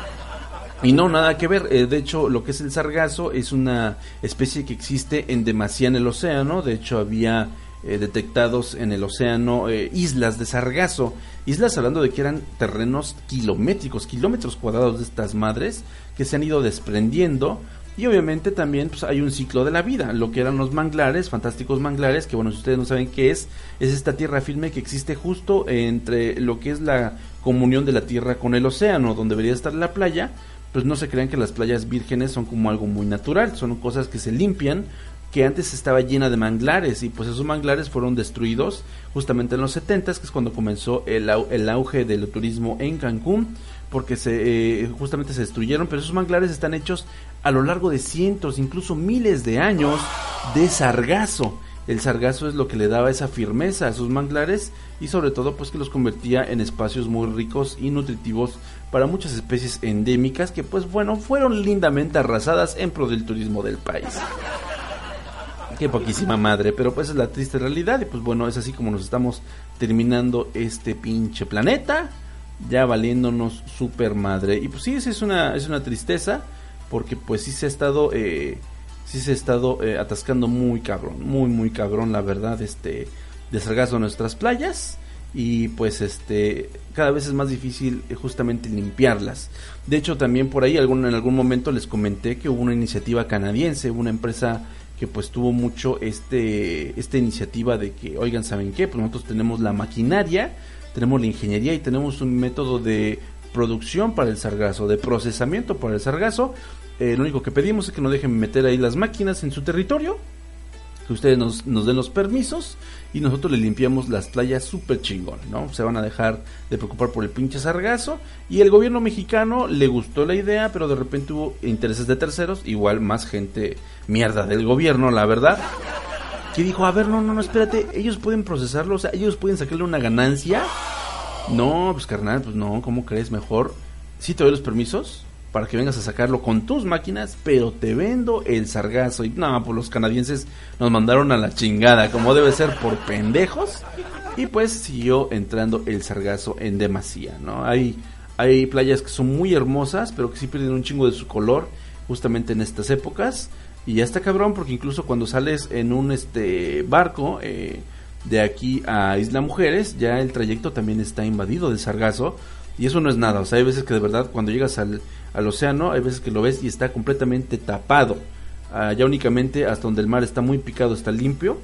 y no, nada que ver. Eh, de hecho, lo que es el sargazo es una especie que existe en demasía en el océano. De hecho, había eh, detectados en el océano islas de sargazo. Islas hablando de que eran terrenos kilométricos, kilómetros cuadrados de estas madres que se han ido desprendiendo y obviamente también pues, hay un ciclo de la vida, lo que eran los manglares, fantásticos manglares, que bueno, si ustedes no saben qué es, es esta tierra firme que existe justo entre lo que es la comunión de la tierra con el océano, donde debería estar la playa, pues no se crean que las playas vírgenes son como algo muy natural, son cosas que se limpian, que antes estaba llena de manglares y pues esos manglares fueron destruidos justamente en los 70 que es cuando comenzó el, el auge del turismo en Cancún porque se eh, justamente se destruyeron, pero esos manglares están hechos a lo largo de cientos, incluso miles de años de sargazo. El sargazo es lo que le daba esa firmeza a esos manglares y sobre todo pues que los convertía en espacios muy ricos y nutritivos para muchas especies endémicas que pues bueno fueron lindamente arrasadas en pro del turismo del país. Qué poquísima madre, pero pues es la triste realidad y pues bueno, es así como nos estamos terminando este pinche planeta ya valiéndonos super madre. Y pues sí, es una, es una tristeza, porque pues sí se ha estado, eh, sí se ha estado eh, atascando muy cabrón, muy, muy cabrón, la verdad, este, de sargazo nuestras playas. Y pues este, cada vez es más difícil eh, justamente limpiarlas. De hecho, también por ahí algún, en algún momento les comenté que hubo una iniciativa canadiense, una empresa que pues tuvo mucho este esta iniciativa de que oigan saben qué pues nosotros tenemos la maquinaria tenemos la ingeniería y tenemos un método de producción para el sargazo, de procesamiento para el sargazo. Eh, lo único que pedimos es que no dejen meter ahí las máquinas en su territorio, que ustedes nos, nos den los permisos y nosotros le limpiamos las playas súper chingón, ¿no? Se van a dejar de preocupar por el pinche sargazo y el gobierno mexicano le gustó la idea, pero de repente hubo intereses de terceros, igual más gente mierda del gobierno, la verdad. Que dijo, a ver, no, no, no, espérate, ellos pueden procesarlo, o sea, ellos pueden sacarle una ganancia. No, pues carnal, pues no, ¿cómo crees? Mejor, sí te doy los permisos para que vengas a sacarlo con tus máquinas, pero te vendo el sargazo. Y no, pues los canadienses nos mandaron a la chingada, como debe ser por pendejos. Y pues siguió entrando el sargazo en demasía, ¿no? Hay, hay playas que son muy hermosas, pero que sí pierden un chingo de su color, justamente en estas épocas. Y ya está cabrón, porque incluso cuando sales en un este barco eh, de aquí a Isla Mujeres, ya el trayecto también está invadido de sargazo. Y eso no es nada, o sea, hay veces que de verdad cuando llegas al, al océano, hay veces que lo ves y está completamente tapado. Ah, ya únicamente hasta donde el mar está muy picado, está limpio,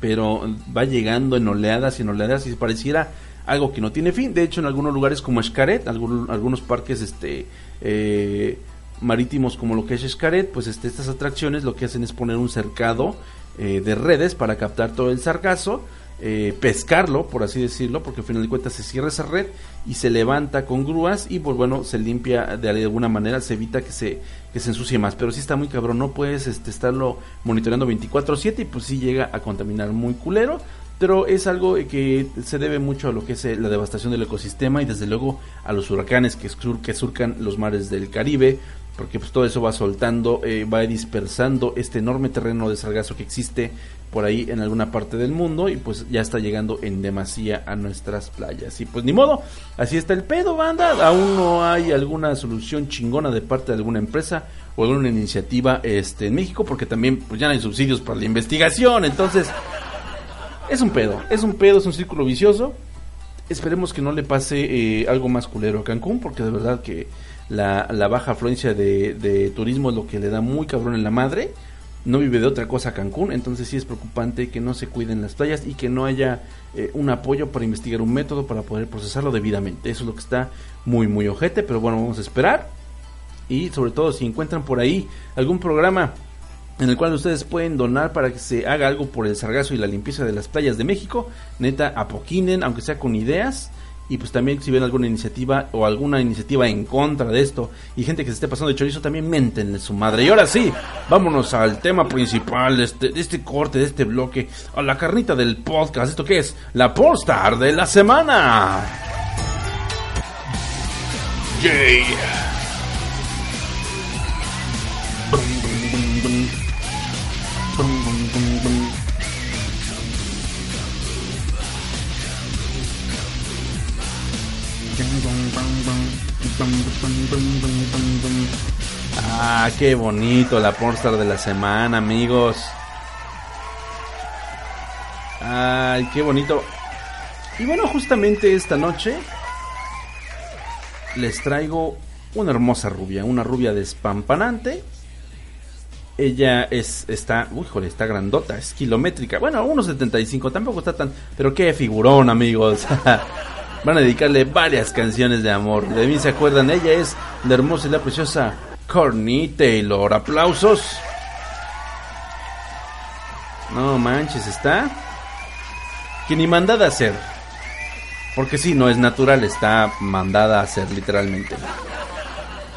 pero va llegando en oleadas y en oleadas y pareciera algo que no tiene fin. De hecho, en algunos lugares como Escaret, algunos, algunos parques este, eh, marítimos como lo que es Escaret, pues este, estas atracciones lo que hacen es poner un cercado eh, de redes para captar todo el sargazo eh, pescarlo, por así decirlo, porque al final de cuentas se cierra esa red y se levanta con grúas y pues bueno, se limpia de alguna manera, se evita que se, que se ensucie más. Pero si está muy cabrón, no puedes este, estarlo monitoreando 24/7 y pues sí llega a contaminar muy culero. Pero es algo que se debe mucho a lo que es eh, la devastación del ecosistema y desde luego a los huracanes que, que surcan los mares del Caribe, porque pues todo eso va soltando, eh, va dispersando este enorme terreno de sargazo que existe por ahí en alguna parte del mundo y pues ya está llegando en demasía a nuestras playas. Y pues ni modo, así está el pedo, banda. Aún no hay alguna solución chingona de parte de alguna empresa o alguna iniciativa este, en México porque también pues ya no hay subsidios para la investigación. Entonces, es un pedo, es un pedo, es un círculo vicioso. Esperemos que no le pase eh, algo más culero a Cancún porque de verdad que la, la baja afluencia de, turismo es lo que le da muy cabrón en la madre no vive de otra cosa Cancún, entonces sí es preocupante que no se cuiden las playas y que no haya eh, un apoyo para investigar un método para poder procesarlo debidamente. Eso es lo que está muy, muy ojete, pero bueno, vamos a esperar. Y sobre todo si encuentran por ahí algún programa en el cual ustedes pueden donar para que se haga algo por el sargazo y la limpieza de las playas de México, neta, apoquinen, aunque sea con ideas y pues también si ven alguna iniciativa o alguna iniciativa en contra de esto y gente que se esté pasando de chorizo también mentenle su madre. Y ahora sí, vámonos al tema principal de este, de este corte, de este bloque, a la carnita del podcast. ¿Esto qué es? La Polestar de la semana. Ah, qué bonito la pornstar de la semana, amigos. Ay, qué bonito. Y bueno, justamente esta noche les traigo una hermosa rubia, una rubia despampanante. Ella es, está, uy, joder, está grandota, es kilométrica. Bueno, 1.75, tampoco está tan, pero qué figurón, amigos. van a dedicarle varias canciones de amor. De mí se acuerdan, ella es la hermosa y la preciosa Courtney Taylor. Aplausos. No manches, está. Que ni mandada a hacer. Porque sí, no es natural, está mandada a hacer literalmente.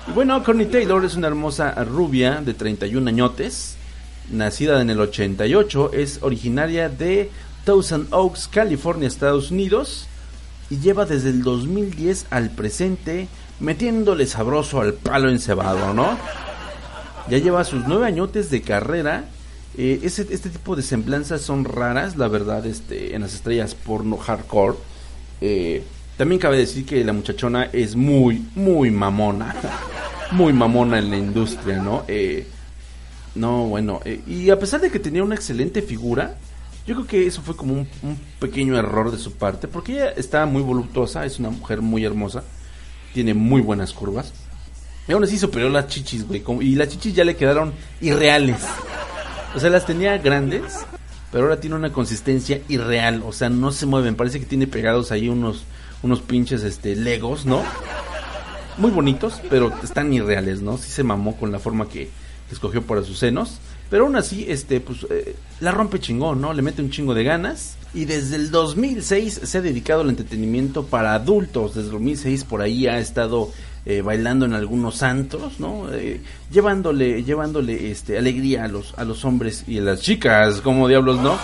Y bueno, Courtney Taylor es una hermosa rubia de 31 añotes, nacida en el 88, es originaria de Thousand Oaks, California, Estados Unidos y lleva desde el 2010 al presente metiéndole sabroso al palo encebado, ¿no? Ya lleva sus nueve añotes de carrera. Eh, este tipo de semblanzas son raras, la verdad, este, en las estrellas porno hardcore. Eh, también cabe decir que la muchachona es muy, muy mamona. muy mamona en la industria, ¿no? Eh, no, bueno. y a pesar de que tenía una excelente figura, yo creo que eso fue como un, pequeño error de su parte, porque ella está muy voluptuosa, es una mujer muy hermosa, tiene muy buenas curvas. Y aún así superó las chichis, güey, y las chichis ya le quedaron irreales. O sea, las tenía grandes, pero ahora tiene una consistencia irreal, o sea, no se mueven, parece que tiene pegados ahí unos unos pinches este legos, ¿no? muy bonitos, pero están irreales, ¿no? Sí se mamó con la forma que, que escogió para sus senos. Pero aún así, este, pues, eh, la rompe chingón, ¿no? Le mete un chingo de ganas. Y desde el 2006 se ha dedicado al entretenimiento para adultos. Desde el 2006 por ahí ha estado eh, bailando en algunos santos, ¿no? Eh, llevándole, llevándole, este, alegría a los, a los hombres y a las chicas, como diablos, ¿no?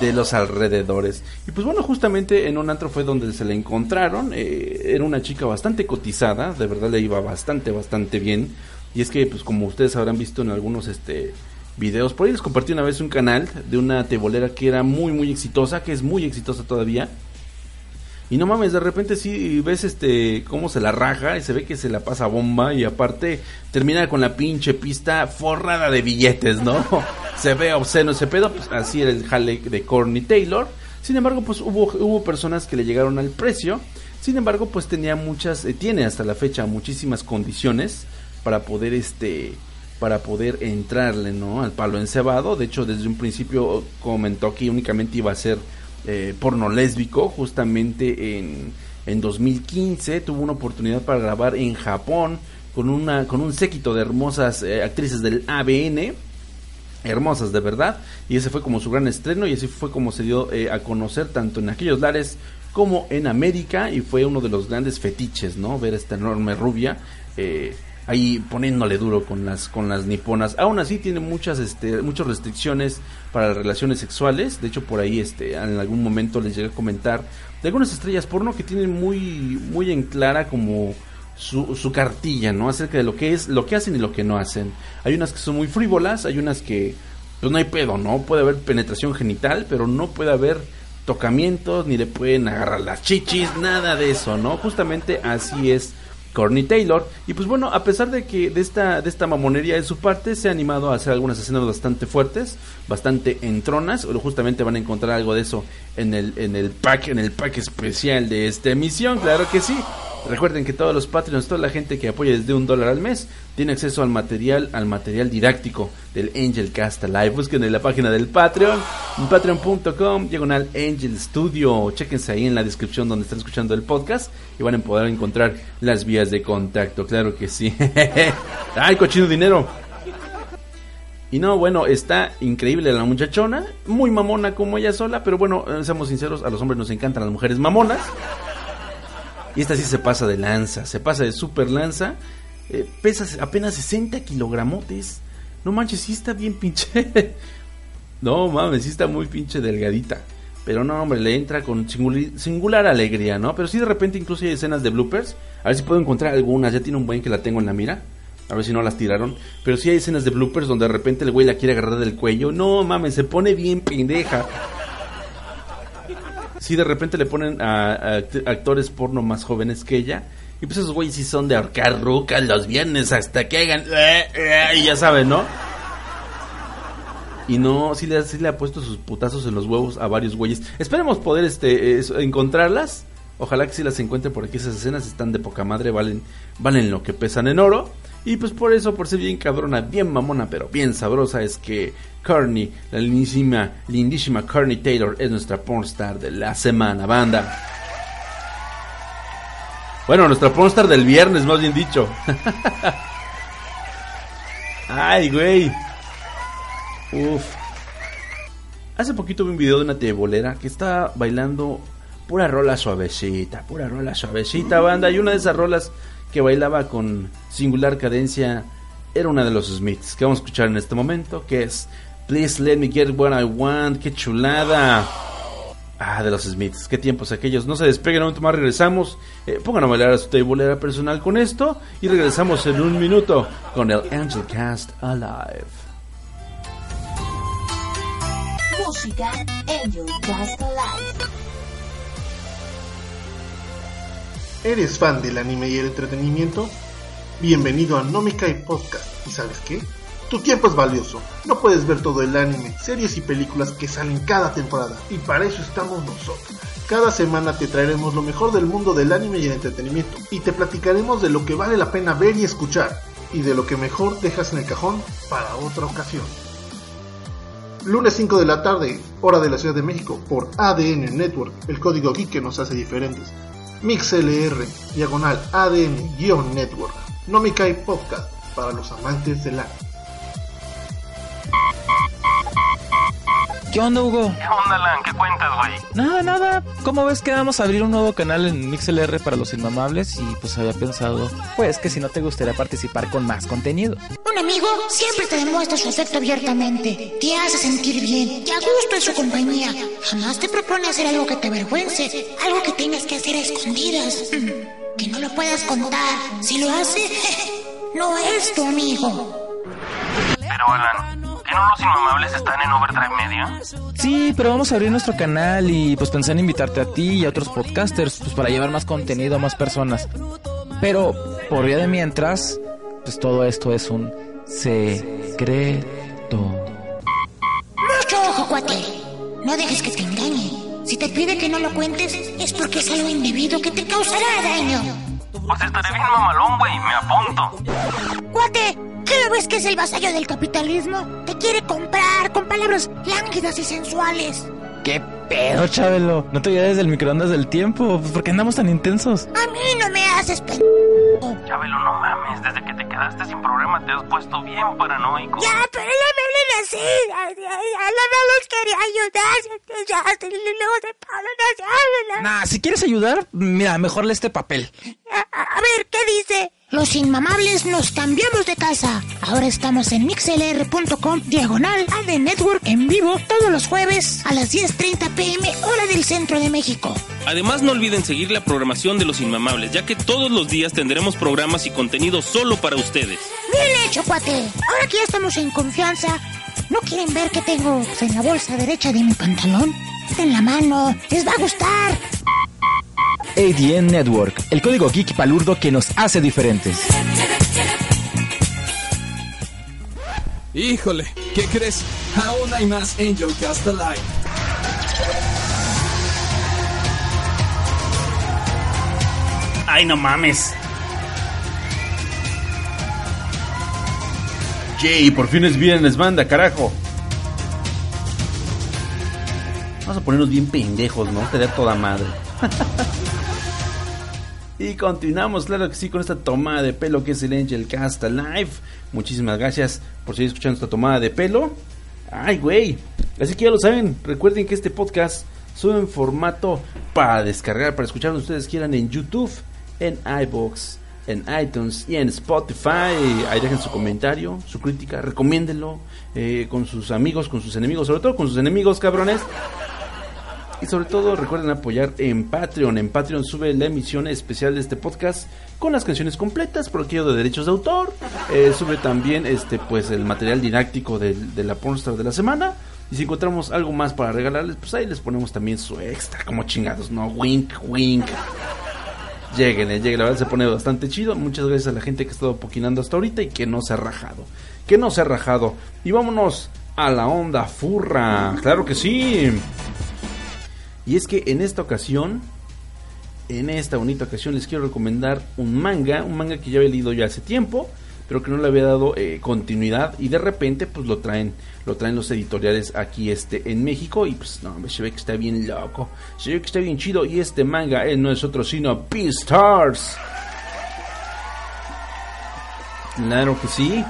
de los alrededores. Y pues bueno, justamente en un antro fue donde se la encontraron. era una chica bastante cotizada, de verdad le iba bastante, bastante bien. Y es que, pues como ustedes habrán visto en algunos este videos. Por ahí les compartí una vez un canal de una tebolera que era muy, muy exitosa, que es muy exitosa todavía. Y no mames, de repente sí ves este cómo se la raja y se ve que se la pasa bomba y aparte termina con la pinche pista forrada de billetes, ¿no? se ve obsceno ese pedo, pues así era el jale de Corny Taylor. Sin embargo, pues hubo, hubo personas que le llegaron al precio. Sin embargo, pues tenía muchas, eh, tiene hasta la fecha muchísimas condiciones para poder este para poder entrarle ¿no? al palo encebado. De hecho, desde un principio comentó que únicamente iba a ser eh, porno lésbico. Justamente en, en 2015 tuvo una oportunidad para grabar en Japón con, una, con un séquito de hermosas eh, actrices del ABN. Hermosas de verdad. Y ese fue como su gran estreno y así fue como se dio eh, a conocer tanto en aquellos lares como en América. Y fue uno de los grandes fetiches, ¿no? Ver esta enorme rubia. Eh, ahí poniéndole duro con las con las niponas. Aún así tiene muchas este muchas restricciones para las relaciones sexuales. De hecho por ahí este en algún momento les llegué a comentar de algunas estrellas porno que tienen muy muy en clara como su, su cartilla, ¿no? Acerca de lo que es lo que hacen y lo que no hacen. Hay unas que son muy frívolas, hay unas que pues no hay pedo, ¿no? Puede haber penetración genital, pero no puede haber tocamientos, ni le pueden agarrar las chichis, nada de eso, ¿no? Justamente así es Corny Taylor. Y pues bueno, a pesar de que de esta, de esta mamonería de su parte, se ha animado a hacer algunas escenas bastante fuertes, bastante entronas. O justamente van a encontrar algo de eso en el, en el pack, en el pack especial de esta emisión, claro que sí. Recuerden que todos los Patreons, toda la gente que apoya desde un dólar al mes, tiene acceso al material, al material didáctico del Angel Cast Live. Busquen en la página del Patreon, patreon.com, diagonal Angel Studio. Chequense ahí en la descripción donde están escuchando el podcast y van a poder encontrar las vías de contacto. Claro que sí. ¡Ay, cochino dinero! Y no, bueno, está increíble la muchachona, muy mamona como ella sola, pero bueno, eh, seamos sinceros, a los hombres nos encantan las mujeres mamonas. Y esta sí se pasa de lanza, se pasa de super lanza. Eh, pesa apenas 60 kilogramotes. No manches, sí está bien pinche. no mames, sí está muy pinche delgadita. Pero no, hombre, le entra con singular, alegría, ¿no? Pero sí de repente incluso hay escenas de bloopers. A ver si puedo encontrar algunas. Ya tiene un buen que la tengo en la mira. A ver si no las tiraron. Pero sí hay escenas de bloopers donde de repente el güey la quiere agarrar del cuello. No mames, se pone bien pendeja si de repente le ponen a, actores porno más jóvenes que ella. Y pues esos güeyes sí son de ahorcar rucas los viernes hasta que hagan... Y ya saben, ¿no? Y no, sí le, sí le ha puesto sus putazos en los huevos a varios güeyes. Esperemos poder este encontrarlas. Ojalá que si las encuentre por aquí esas escenas están de poca madre, valen, valen lo que pesan en oro. Y pues por eso, por ser bien cabrona, bien mamona, pero bien sabrosa, es que Carney, la lindísima, lindísima Carney Taylor, es nuestra pornstar de la semana, banda. Bueno, nuestra pornstar del viernes, más bien dicho. Ay, güey. Uf. Hace poquito vi un video de una tebolera que está bailando pura rola suavecita, pura rola suavecita, banda. Y una de esas rolas que bailaba con singular cadencia era una de los Smiths que vamos a escuchar en este momento, que es Please Let Me Get What I Want, qué chulada. Ah, de los Smiths, qué tiempos aquellos. No se despeguen, un momento más regresamos. Eh, pongan a bailar a su tabulera personal con esto y regresamos en un minuto con el Angel Cast Alive. Música Angel Cast Alive. ¿Eres fan del anime y el entretenimiento? Bienvenido a Nomikai Podcast. ¿Y sabes qué? Tu tiempo es valioso. No puedes ver todo el anime, series y películas que salen cada temporada. Y para eso estamos nosotros. Cada semana te traeremos lo mejor del mundo del anime y el entretenimiento. Y te platicaremos de lo que vale la pena ver y escuchar. Y de lo que mejor dejas en el cajón para otra ocasión. Lunes 5 de la tarde, hora de la Ciudad de México, por ADN Network, el código geek que nos hace diferentes MixLR, diagonal ADN-Network. No me cae podcast para los amantes del anime. ¿Qué onda, Hugo? ¿Qué onda, Lan? ¿Qué cuentas, güey? Nada, nada. ¿Cómo ves que vamos a abrir un nuevo canal en MixLR para los inmamables? Y pues había pensado, pues que si no te gustaría participar con más contenido. Un amigo siempre te demuestra su afecto abiertamente, te hace sentir bien y a gusto en su compañía. Jamás te propone hacer algo que te avergüence, algo que tengas que hacer a escondidas, mm, que no lo puedas contar. Si lo hace, no es tu amigo. Pero, Alan, ¿que no los inmamables están en Overdrive Media? Sí, pero vamos a abrir nuestro canal y pues pensé en invitarte a ti y a otros podcasters pues para llevar más contenido a más personas. Pero por vía de mientras, pues todo esto es un secreto. Mucho ojo, cuate. No dejes que te engañe. Si te pide que no lo cuentes, es porque es algo indebido que te causará daño. Pues estaré bien mamalón, güey, me apunto. Cuate, ¿qué lo que es el vasallo del capitalismo? Te quiere comprar con palabras lánguidas y sensuales. ¿Qué pedo, Chabelo? ¿No te olvides del microondas del tiempo? Pues, ¿Por qué andamos tan intensos? A mí no me haces p... Chabelo, no mames, desde que te quedaste sin programa te has puesto bien paranoico. Ya, pero no me hablen así. Ya, ya, ya, no los quería ayudar. Ya, ya, luego de Pablo no se habla. Nah, si quieres ayudar, mira, mejor lee este papel. A, a ver, ¿qué dice? Los inmamables nos cambiamos de casa. Ahora estamos en mixlr.com diagonal AD Network en vivo todos los jueves a las 10.30 pm hora del centro de México. Además, no olviden seguir la programación de Los Inmamables, ya que todos los días tendremos programas y contenido solo para ustedes. Bien hecho, cuate. Ahora que ya estamos en confianza, ¿no quieren ver qué tengo en la bolsa derecha de mi pantalón? En la mano. Les va a gustar. ADN Network, el código geek palurdo que nos hace diferentes. Híjole, ¿qué crees? Aún hay más Angel Cast Alive. Ay, no mames. Jay, por fin es viernes, banda, carajo. Vamos a ponernos bien pendejos, ¿no? Te da toda madre. y continuamos, claro que sí, con esta tomada de pelo que es el Angel Cast Live. Muchísimas gracias por seguir escuchando esta tomada de pelo. Ay, güey. Así que ya lo saben, recuerden que este podcast sube en formato para descargar, para escuchar donde ustedes quieran en YouTube, en iBox, en iTunes y en Spotify. Ahí dejen su comentario, su crítica, recomiéndenlo eh, con sus amigos, con sus enemigos, sobre todo con sus enemigos, cabrones. Y sobre todo recuerden apoyar en Patreon. En Patreon sube la emisión especial de este podcast con las canciones completas por aquello de derechos de autor. Eh, sube también este pues el material didáctico de, de la pornstar de la semana. Y si encontramos algo más para regalarles, pues ahí les ponemos también su extra, como chingados, ¿no? Wink, wink. Lleguen, lleguen, la verdad se pone bastante chido. Muchas gracias a la gente que ha estado poquinando hasta ahorita y que no se ha rajado. Que no se ha rajado. Y vámonos a la onda furra. Claro que sí. Y es que en esta ocasión, en esta bonita ocasión, les quiero recomendar un manga, un manga que ya había leído ya hace tiempo, pero que no le había dado eh, continuidad y de repente pues lo traen, lo traen los editoriales aquí este en México y pues no, se ve que está bien loco, se ve que está bien chido y este manga él no es otro sino Beastars. Claro que sí.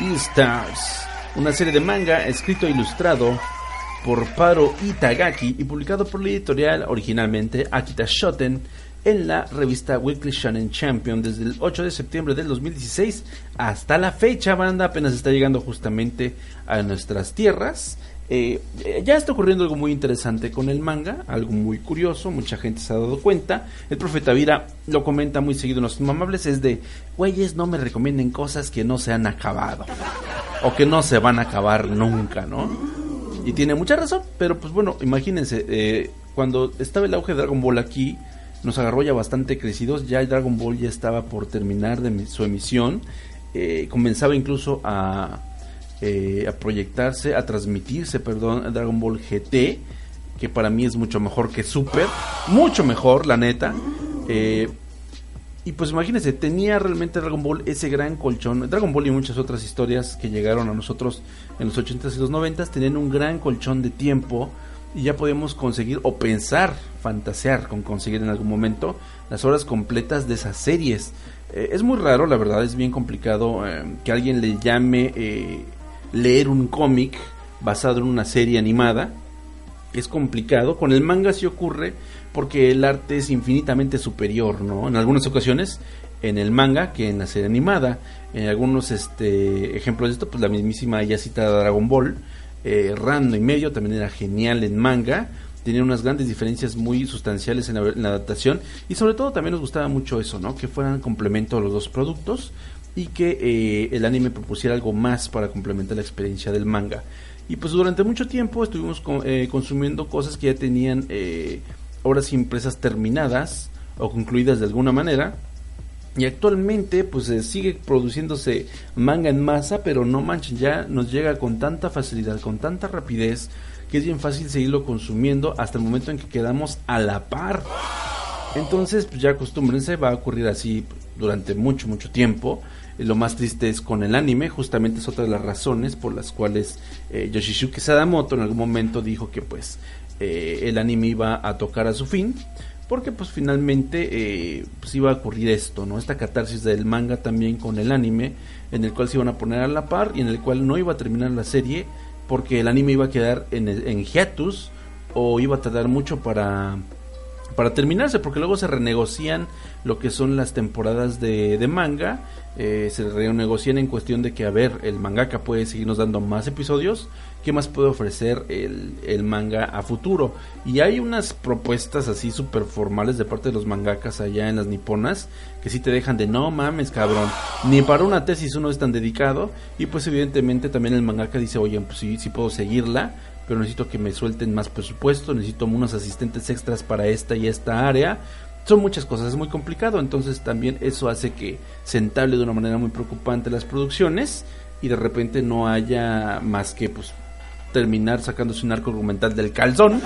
Beastars, una serie de manga escrito e ilustrado por Paro Itagaki y publicado por la editorial originalmente Akita Shoten en la revista Weekly Shonen Champion desde el 8 de septiembre del 2016 hasta la fecha, banda apenas está llegando justamente a nuestras tierras. Eh, ya está ocurriendo algo muy interesante con el manga, algo muy curioso, mucha gente se ha dado cuenta. El profe Tavira lo comenta muy seguido en los inmamables, es de, güeyes, no me recomienden cosas que no se han acabado o que no se van a acabar nunca, ¿no? Y tiene mucha razón, pero pues bueno, imagínense, eh, cuando estaba el auge de Dragon Ball aquí, nos agarró ya bastante crecidos, ya Dragon Ball ya estaba por terminar de su emisión, eh, comenzaba incluso a, eh, a proyectarse, a transmitirse, perdón, Dragon Ball GT, que para mí es mucho mejor que Super, mucho mejor, la neta. Eh, y pues imagínense, tenía realmente Dragon Ball ese gran colchón. Dragon Ball y muchas otras historias que llegaron a nosotros en los 80s y los 90s tenían un gran colchón de tiempo y ya podemos conseguir o pensar, fantasear con conseguir en algún momento las horas completas de esas series. Eh, es muy raro, la verdad, es bien complicado eh, que alguien le llame eh, leer un cómic basado en una serie animada. Es complicado, con el manga sí ocurre porque el arte es infinitamente superior, ¿no? En algunas ocasiones en el manga que en la serie animada. En algunos este, ejemplos de esto, pues la mismísima ya citada Dragon Ball, eh, Rando y medio también era genial en manga. Tenía unas grandes diferencias muy sustanciales en la, adaptación. Y sobre todo también nos gustaba mucho eso, ¿no? Que fueran complemento a los dos productos y que eh, el anime propusiera algo más para complementar la experiencia del manga. Y pues durante mucho tiempo estuvimos eh, consumiendo cosas que ya tenían eh, obras impresas terminadas o concluidas de alguna manera y actualmente pues sigue produciéndose manga en masa, pero no manchen, ya nos llega con tanta facilidad, con tanta rapidez, que es bien fácil seguirlo consumiendo hasta el momento en que quedamos a la par. Entonces, pues ya acostúmbrense, va a ocurrir así durante mucho, mucho tiempo. Eh, lo más triste es con el anime, justamente es otra de las razones por las cuales eh, Sadamoto en algún momento dijo que pues eh, el anime iba a tocar a su fin porque pues finalmente eh, pues iba a ocurrir esto, ¿no? Esta catarsis del manga también con el anime, en el cual se iban a poner a la par y en el cual no iba a terminar la serie porque el anime iba a quedar en, en hiatus o iba a tardar mucho para para terminarse, porque luego se renegocian lo que son las temporadas de, de manga, eh, se renegocian en cuestión de que, a ver, el mangaka puede seguirnos dando más episodios, ¿qué más puede ofrecer el, el manga a futuro? Y hay unas propuestas así súper formales de parte de los mangakas allá en las niponas, que sí te dejan de, no mames, cabrón, ni para una tesis uno es tan dedicado, y pues evidentemente también el mangaka dice, oye, pues sí, sí puedo seguirla, pero necesito que me suelten más presupuesto, necesito unos asistentes extras para esta y esta área. Son muchas cosas, es muy complicado, entonces también eso hace que se entable de una manera muy preocupante las producciones y de repente no haya más que pues terminar sacándose un arco argumental del calzón,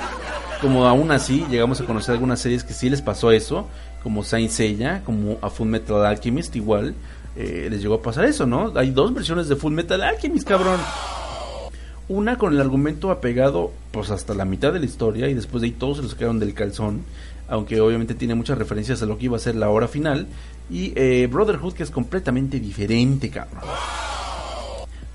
como aún así llegamos a conocer algunas series que sí les pasó eso, como Saint Seiya, como a Full Metal Alchemist igual, eh, les llegó a pasar eso, ¿no? Hay dos versiones de Full Metal Alchemist, cabrón. Una con el argumento apegado pues hasta la mitad de la historia y después de ahí todos se los sacaron del calzón, aunque obviamente tiene muchas referencias a lo que iba a ser la hora final. Y eh, Brotherhood que es completamente diferente, cabrón.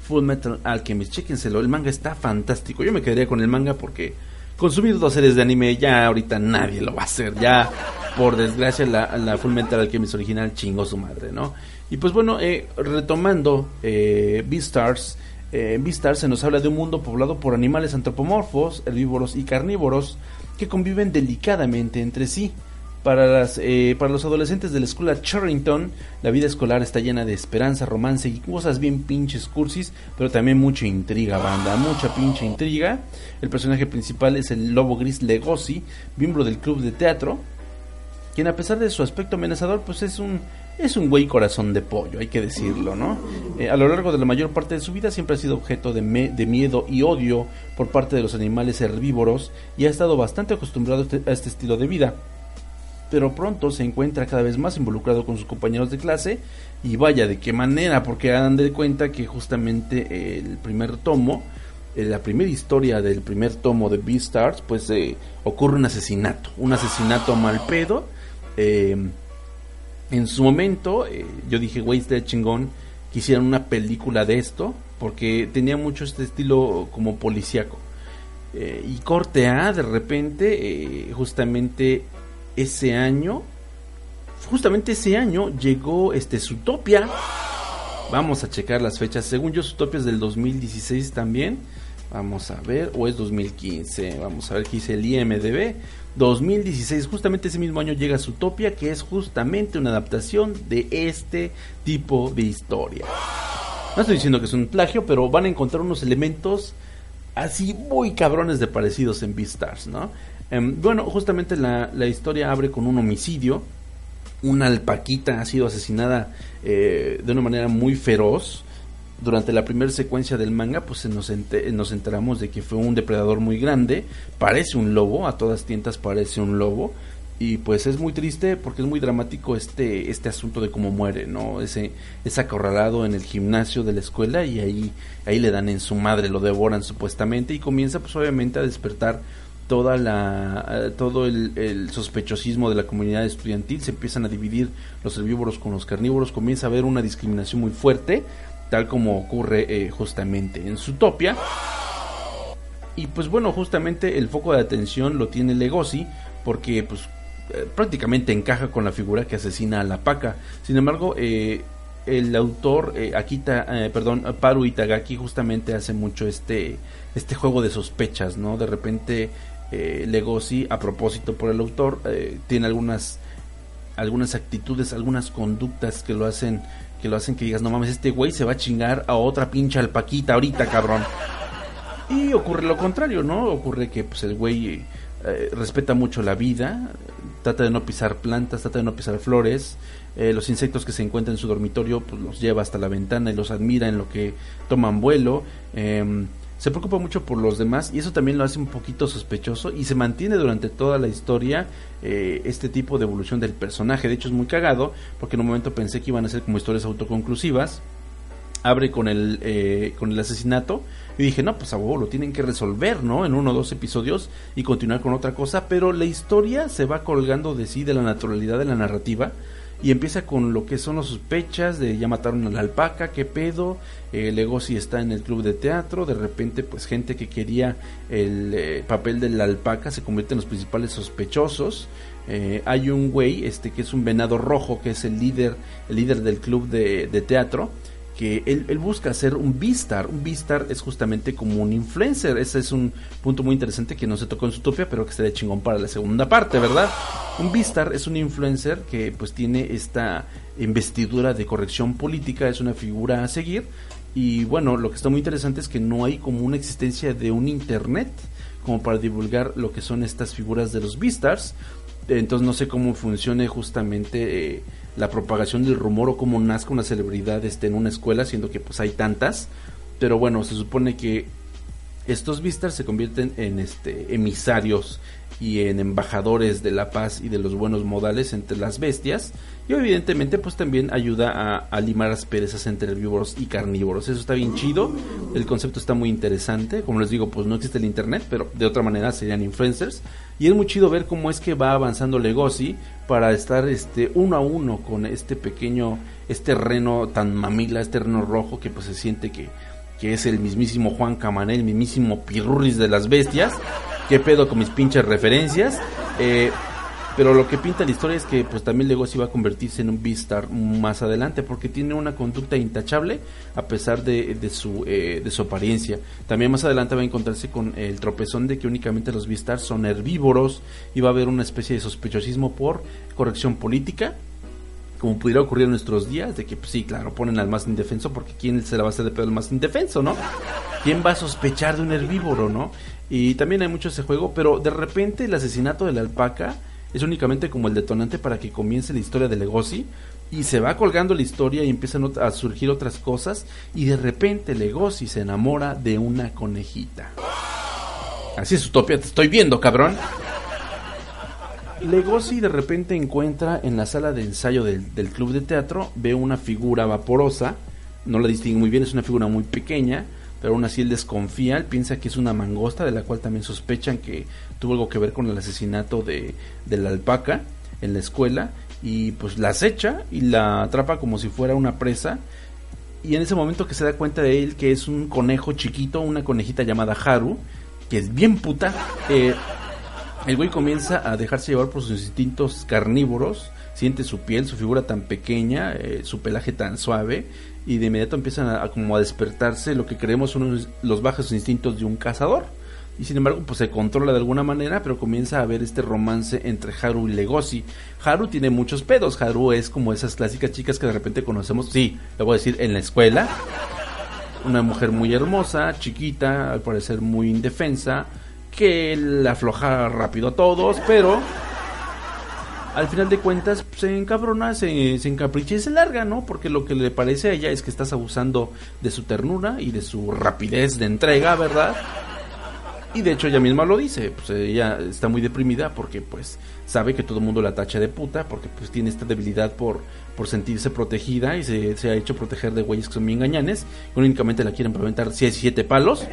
Full Metal Alchemist, chéquenselo, el manga está fantástico. Yo me quedaría con el manga porque consumir dos series de anime ya ahorita nadie lo va a hacer. Ya, por desgracia, la, Full Metal Alchemist original chingó su madre, ¿no? Y pues bueno, eh, retomando eh, Beastars, eh, Vistar se nos habla de un mundo poblado por animales antropomorfos, herbívoros y carnívoros que conviven delicadamente entre sí. Para, las, eh, para los adolescentes de la escuela Charrington, la vida escolar está llena de esperanza, romance y cosas bien pinches cursis, pero también mucha intriga, banda, mucha pinche intriga. El personaje principal es el lobo gris Legosi, miembro del club de teatro, quien a pesar de su aspecto amenazador, pues es un es un güey corazón de pollo, hay que decirlo, ¿no? Eh, a lo largo de la mayor parte de su vida siempre ha sido objeto de, de, miedo y odio por parte de los animales herbívoros y ha estado bastante acostumbrado a este estilo de vida. Pero pronto se encuentra cada vez más involucrado con sus compañeros de clase y vaya de qué manera, porque dan de cuenta que justamente el primer tomo, eh, la primera historia del primer tomo de Beastars, pues eh, ocurre un asesinato, un asesinato mal pedo. Eh, en su momento eh, yo dije, güey, está chingón que hicieran una película de esto, porque tenía mucho este estilo como policíaco. Eh, y corte A, de repente, eh, justamente ese año, justamente ese año llegó este Zootopia. Vamos a checar las fechas. Según yo, Zootopia es del 2016 también. Vamos a ver, o es 2015. Vamos a ver qué dice el IMDB. 2016, justamente ese mismo año llega Zootopia, que es justamente una adaptación de este tipo de historia. No estoy diciendo que es un plagio, pero van a encontrar unos elementos así muy cabrones de parecidos en Beastars, ¿no? Em, bueno, justamente la, historia abre con un homicidio. Una alpaquita ha sido asesinada eh, de una manera muy feroz durante la primera secuencia del manga, pues nos, nos enteramos de que fue un depredador muy grande, parece un lobo, a todas tientas parece un lobo, y pues es muy triste porque es muy dramático este este asunto de cómo muere no ese es acorralado en el gimnasio de la escuela y ahí ahí le dan en su madre lo devoran supuestamente y comienza pues obviamente a despertar toda la eh, todo el, el sospechosismo de la comunidad estudiantil se empiezan a dividir los herbívoros con los carnívoros comienza a haber una discriminación muy fuerte tal como ocurre eh, justamente en Zootopia y pues bueno justamente el foco de atención lo tiene Legosi porque pues eh, prácticamente encaja con la figura que asesina a la paca sin embargo eh, el autor eh, Akita, perdón, Paru Itagaki justamente hace mucho este este juego de sospechas, ¿no? De repente Legosi, a propósito por el autor, tiene algunas algunas actitudes, algunas conductas que lo hacen que lo hacen que digas, no mames, este güey se va a chingar a otra pinche alpaquita ahorita, cabrón. Y ocurre lo contrario, ¿no? Ocurre que pues el güey eh, respeta mucho la vida, trata de no pisar plantas, trata de no pisar flores, eh, los insectos que se encuentran en su dormitorio pues los lleva hasta la ventana y los admira en lo que toman vuelo. em, se preocupa mucho por los demás y eso también lo hace un poquito sospechoso y se mantiene durante toda la historia eh, este tipo de evolución del personaje. De hecho es muy cagado porque en un momento pensé que iban a ser como historias autoconclusivas. Abre con el, eh, con el asesinato y dije, no, pues a lo tienen que resolver, ¿no? En uno o dos episodios y continuar con otra cosa, pero la historia se va colgando de sí, de la naturalidad de la narrativa y empieza con lo que son las sospechas de ya mataron a la alpaca, qué pedo, eh, Legosi está en el club de teatro, de repente pues gente que quería el eh, papel de la alpaca se convierte en los principales sospechosos, Eh, hay un güey este que es un venado rojo que es el líder, el líder del club de, de teatro, que él, busca ser un Beastar. Un Beastar es justamente como un influencer. Ese es un punto muy interesante que no se tocó en Zootopia, pero que estaría chingón para la segunda parte, ¿verdad? Un Beastar es un influencer que pues tiene esta investidura de corrección política, es una figura a seguir. Y bueno, lo que está muy interesante es que no hay como una existencia de un internet como para divulgar lo que son estas figuras de los Beastars. Entonces no sé cómo funcione justamente eh, la propagación del rumor o cómo nazca una celebridad este, en una escuela, siendo que pues hay tantas. Pero bueno, se supone que estos Beastars se convierten en este emisarios y en embajadores de la paz y de los buenos modales entre las bestias. Y evidentemente pues también ayuda a, a limar las perezas entre herbívoros y carnívoros. Eso está bien chido. El concepto está muy interesante. Como les digo pues no existe el internet pero de otra manera serían influencers y es muy chido ver cómo es que va avanzando Legosi para estar este uno a uno con este pequeño este reno tan mamila este reno rojo que pues se siente que que es el mismísimo Juan Camané, el mismísimo Pirurris de las bestias. ¿Qué pedo con mis pinches referencias? Eh, pero lo que pinta la historia es que pues también Legosi va a convertirse en un Beastar más adelante porque tiene una conducta intachable a pesar de, de su, eh, de su apariencia. También más adelante va a encontrarse con el tropezón de que únicamente los Beastars son herbívoros y va a haber una especie de sospechosismo por corrección política como pudiera ocurrir en nuestros días, de que pues, sí, claro, ponen al más indefenso, porque ¿quién se la va a hacer de pedo al más indefenso, no? ¿Quién va a sospechar de un herbívoro, no? Y también hay mucho ese juego, pero de repente el asesinato de la alpaca es únicamente como el detonante para que comience la historia de Legosi, y se va colgando la historia y empiezan a surgir otras cosas, y de repente Legosi se enamora de una conejita. Así es, Utopia, te estoy viendo, cabrón. Legosi de repente encuentra en la sala de ensayo del, del club de teatro, ve una figura vaporosa, no la distingue muy bien, es una figura muy pequeña, pero aún así él desconfía, él piensa que es una mangosta, de la cual también sospechan que tuvo algo que ver con el asesinato de, la alpaca en la escuela, y pues la acecha y la atrapa como si fuera una presa, y en ese momento que se da cuenta de él que es un conejo chiquito, una conejita llamada Haru, que es bien puta, eh, el güey comienza a dejarse llevar por sus instintos carnívoros, siente su piel, su figura tan pequeña, eh, su pelaje tan suave, y de inmediato empiezan a, como a despertarse lo que creemos son los bajos instintos de un cazador. Y sin embargo, pues se controla de alguna manera, pero comienza a haber este romance entre Haru y Legosi. Haru tiene muchos pedos. Haru es como esas clásicas chicas que de repente conocemos, sí, le voy a decir, en la escuela. Una mujer muy hermosa, chiquita, al parecer muy indefensa, que le afloja rápido a todos, pero al final de cuentas se encabrona, se, se encapricha y se larga, ¿no? Porque lo que le parece a ella es que estás abusando de su ternura y de su rapidez de entrega, ¿verdad? Y de hecho ella misma lo dice, pues ella está muy deprimida porque pues sabe que todo el mundo la tacha de puta, porque pues tiene esta debilidad por, por sentirse protegida y se, se ha hecho proteger de güeyes que son bien gañanes, que únicamente la quieren para aventar 7 palos.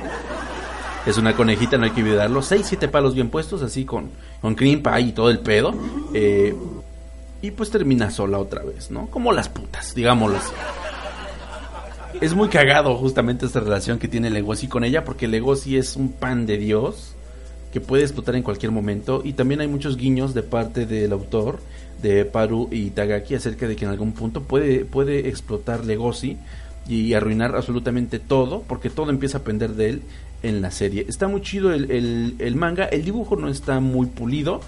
Es una conejita, no hay que olvidarlo. 6, 7 palos bien puestos, así con, con cream pie y todo el pedo. Eh, y pues termina sola otra vez, ¿no? Como las putas, digámoslo así. Es muy cagado justamente esta relación que tiene Legoshi con ella, porque Legoshi es un pan de Dios que puede explotar en cualquier momento. Y también hay muchos guiños de parte del autor de Paru y Tagaki acerca de que en algún punto puede, puede explotar Legoshi y arruinar absolutamente todo, porque todo empieza a pender de él en la serie. Está muy chido el, el, el manga, el dibujo no está muy pulido,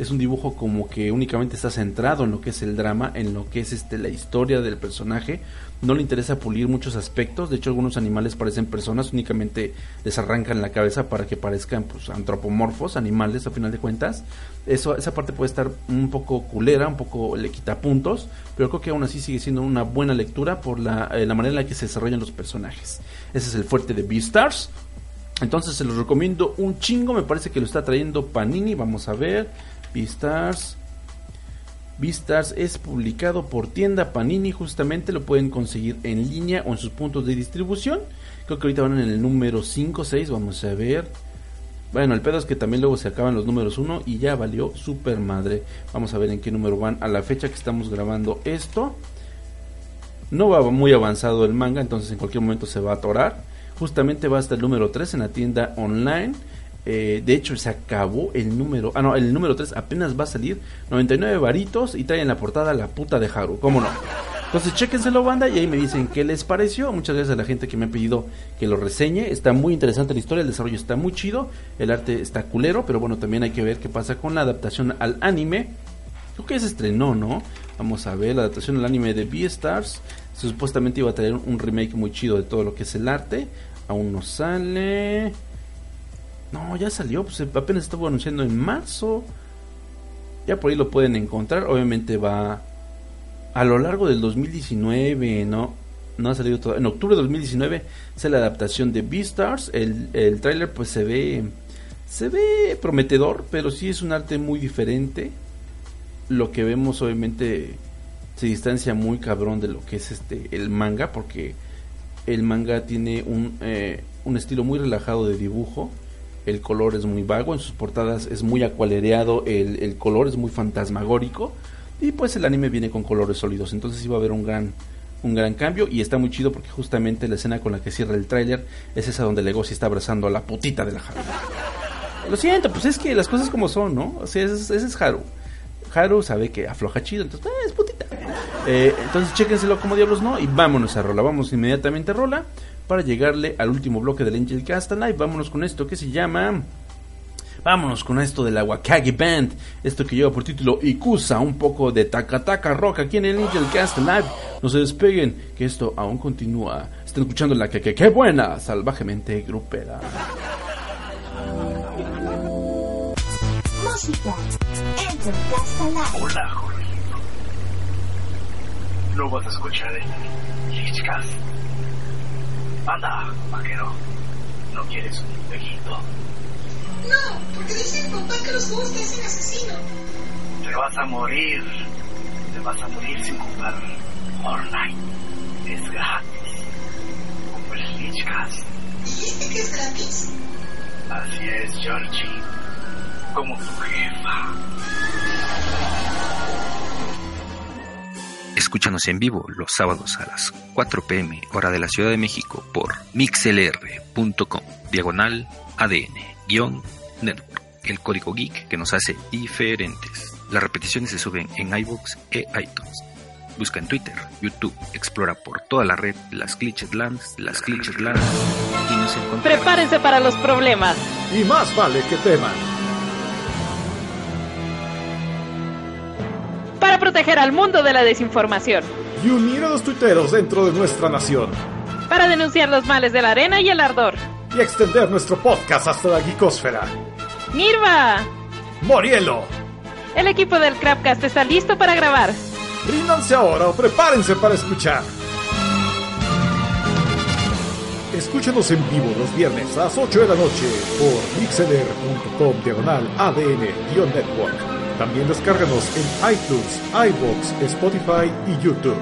es un dibujo como que únicamente está centrado en lo que es el drama, en lo que es este la historia del personaje. No le interesa pulir muchos aspectos. De hecho, algunos animales parecen personas, únicamente les arrancan la cabeza para que parezcan pues, antropomorfos, animales a final de cuentas. Eso, esa parte puede estar un poco culera, un poco le quita puntos, pero creo que aún así sigue siendo una buena lectura por la, eh, la manera en la que se desarrollan los personajes. Ese es el fuerte de Beastars. Entonces se los recomiendo un chingo. Me parece que lo está trayendo Panini. Vamos a ver. Beastars. Beastars es publicado por tienda Panini. Justamente lo pueden conseguir en línea o en sus puntos de distribución. Creo que ahorita van en el número 5 6. Vamos a ver. Bueno, el pedo es que también luego se acaban los números 1 y ya valió super madre. Vamos a ver en qué número van a la fecha que estamos grabando esto. No va muy avanzado el manga, entonces en cualquier momento se va a atorar. Justamente va hasta el número 3 en la tienda online. Eh, de hecho, se acabó el número. Ah, no, el número 3 apenas va a salir. 99 varitos y trae en la portada la puta de Haru. ¿Cómo no? Entonces, chéquenselo, banda, y ahí me dicen qué les pareció. Muchas gracias a la gente que me ha pedido que lo reseñe. Está muy interesante la historia, el desarrollo está muy chido. El arte está culero, pero bueno, también hay que ver qué pasa con la adaptación al anime. Creo que se estrenó, ¿no? Vamos a ver la adaptación al anime de Beastars. Supuestamente iba a traer un remake muy chido de todo lo que es el arte. Aún no sale. No, ya salió, pues apenas estuvo anunciando en marzo. Ya por ahí lo pueden encontrar. Obviamente va a lo largo del 2019, ¿no? No ha salido todo. En octubre de 2019 sale la adaptación de Beastars. El, el tráiler pues se ve se ve prometedor, pero sí es un arte muy diferente. Lo que vemos obviamente se distancia muy cabrón de lo que es este el manga porque el manga tiene un, eh, un estilo muy relajado de dibujo el color es muy vago, en sus portadas es muy acualereado, el, el, color es muy fantasmagórico y pues el anime viene con colores sólidos, entonces iba a haber un gran un gran cambio y está muy chido porque justamente la escena con la que cierra el tráiler es esa donde Legoshi está abrazando a la putita de la Haru. Lo siento, pues es que las cosas como son, ¿no? O sea, ese, ese es Haru. Haru sabe que afloja chido, entonces eh, es putita. Eh, entonces chéquenselo como diablos no y vámonos a rola, vamos inmediatamente a rola para llegarle al último bloque del Angel Cast. Vámonos con esto que se llama. Vámonos con esto de la Wakagi Band, esto que lleva por título Ikusa, un poco de Takataka Rock aquí en el Angel Cast Live. No se despeguen, que esto aún continúa. Están escuchando la que que que buena, salvajemente grupera. Música, Angel Cast Alive. Hola, joven. No vas a escuchar el Lichcast. Anda, vaquero. ¿No quieres un viejito? No, porque dice mi papá que los juegos te hacen asesino. Te vas a morir. Te vas a morir sin jugar Fortnite. Es gratis. Como el Lichcast. ¿Dijiste que es gratis? Así es, Georgie. Como tu jefa. Escúchanos en vivo los sábados a las 4 pm hora de la Ciudad de México por mixlr.com diagonal ADN network, el código geek que nos hace diferentes. Las repeticiones se suben en iVoox e iTunes. Busca en Twitter, YouTube, explora por toda la red las Glitched Lands, las Glitched Lands y nos encontraremos. Prepárense para los problemas. Y más vale que teman. Proteger al mundo de la desinformación. Y unir a los tuiteros dentro de nuestra nación. Para denunciar los males de la arena y el ardor. Y extender nuestro podcast hasta la geekosfera. ¡Nirva! ¡Morielo! El equipo del Crapcast está listo para grabar. Ríndanse ahora o prepárense para escuchar. Escúchenos en vivo los viernes a las 8 de la noche por mixeler.com diagonal ADN-network. También descárganos en iTunes, iBox, Spotify y YouTube.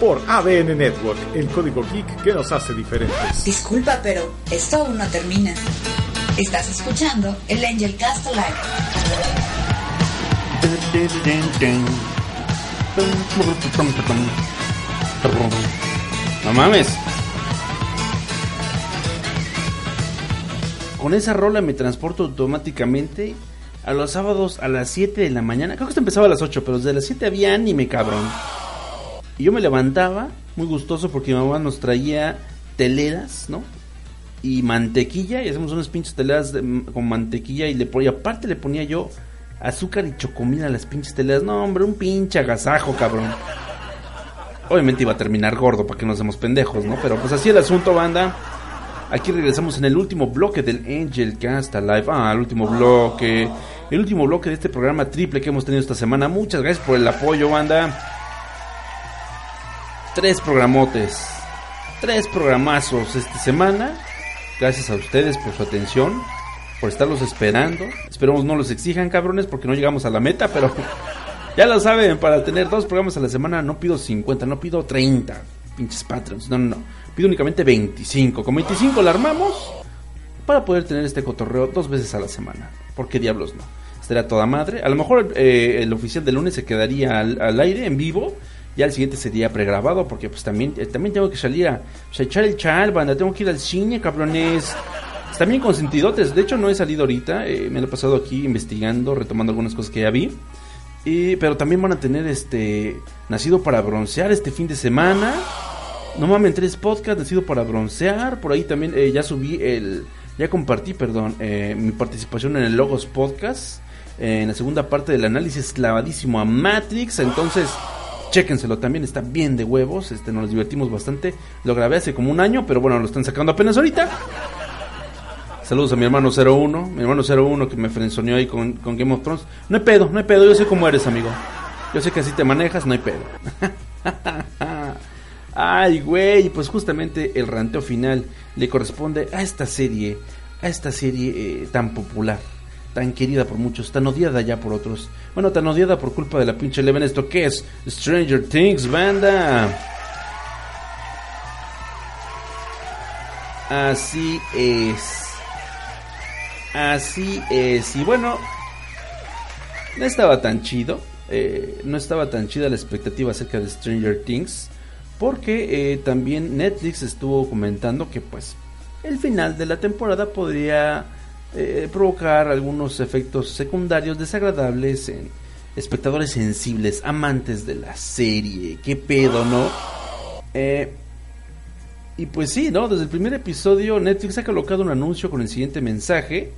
por ADN Network, el código geek que nos hace diferentes. Disculpa, pero esto aún no termina. Estás escuchando el Angel Cast Live. No mames. Con esa rola me transporto automáticamente a los sábados a las 7 de la mañana. Creo que esto empezaba a las 8, pero desde las 7 había anime, cabrón. Y yo me levantaba muy gustoso porque mi mamá nos traía teleras, ¿no? Y mantequilla, y hacemos unas pinches teleras de- con mantequilla y le ponía, aparte le ponía yo azúcar y chocomil a las pinches teleras. No, hombre, un pinche agasajo, cabrón. Obviamente iba a terminar gordo para que nos demos pendejos, ¿no? Pero pues así el asunto, banda. Aquí regresamos en el último bloque del Angel Cast Live. Ah, el último bloque. El último bloque de este programa triple que hemos tenido esta semana. Muchas gracias por el apoyo, banda. Tres programotes. Tres programazos esta semana. Gracias a ustedes por su atención. Por estarlos esperando. Esperemos no los exijan, cabrones, porque no llegamos a la meta, pero ya lo saben, para tener dos programas a la semana no pido 50, no pido 30 pinches patrons. No, no, no. Pido únicamente 25. Con 25 la armamos para poder tener este cotorreo dos veces a la semana. ¿Por qué diablos no? Estaría toda madre. A lo mejor eh, el oficial del lunes se quedaría al, al aire en vivo. Ya el siguiente sería pregrabado porque pues también, eh, también tengo que salir a, pues, a echar el chal, banda. Tengo que ir al cine, cabrones. Bien consentidotes. De hecho no he salido ahorita. eh, me lo he pasado aquí investigando, retomando algunas cosas que ya vi. Pero también van a tener este Nacido para broncear este fin de semana. No mames, tres podcasts Nacido para broncear. Por ahí también eh, ya subí el. Ya compartí, perdón, eh, mi participación en el Logos Podcast. eh, en la segunda parte del análisis clavadísimo a Matrix. Entonces, chéquenselo también, está bien de huevos. Este, nos divertimos bastante. Lo grabé hace como un año, pero bueno, lo están sacando apenas ahorita. Saludos a mi hermano 01, mi hermano 01 que me frenzoneó ahí con, con Game of Thrones. No hay pedo, no hay pedo, yo sé cómo eres, amigo. Yo sé que así te manejas, no hay pedo. Ay, güey, pues justamente el ranteo final le corresponde a esta serie, a esta serie eh, tan popular, tan querida por muchos, tan odiada ya por otros. Bueno, tan odiada por culpa de la pinche Eleven, esto que es Stranger Things, banda. Así es. Así es. Y bueno, no estaba tan chido. eh, no estaba tan chida la expectativa acerca de Stranger Things. Porque eh, también Netflix estuvo comentando que pues el final de la temporada podría eh, provocar algunos efectos secundarios desagradables en espectadores sensibles, amantes de la serie. ¿Qué pedo, no? Eh, y pues sí, ¿no? Desde el primer episodio Netflix ha colocado un anuncio con el siguiente mensaje.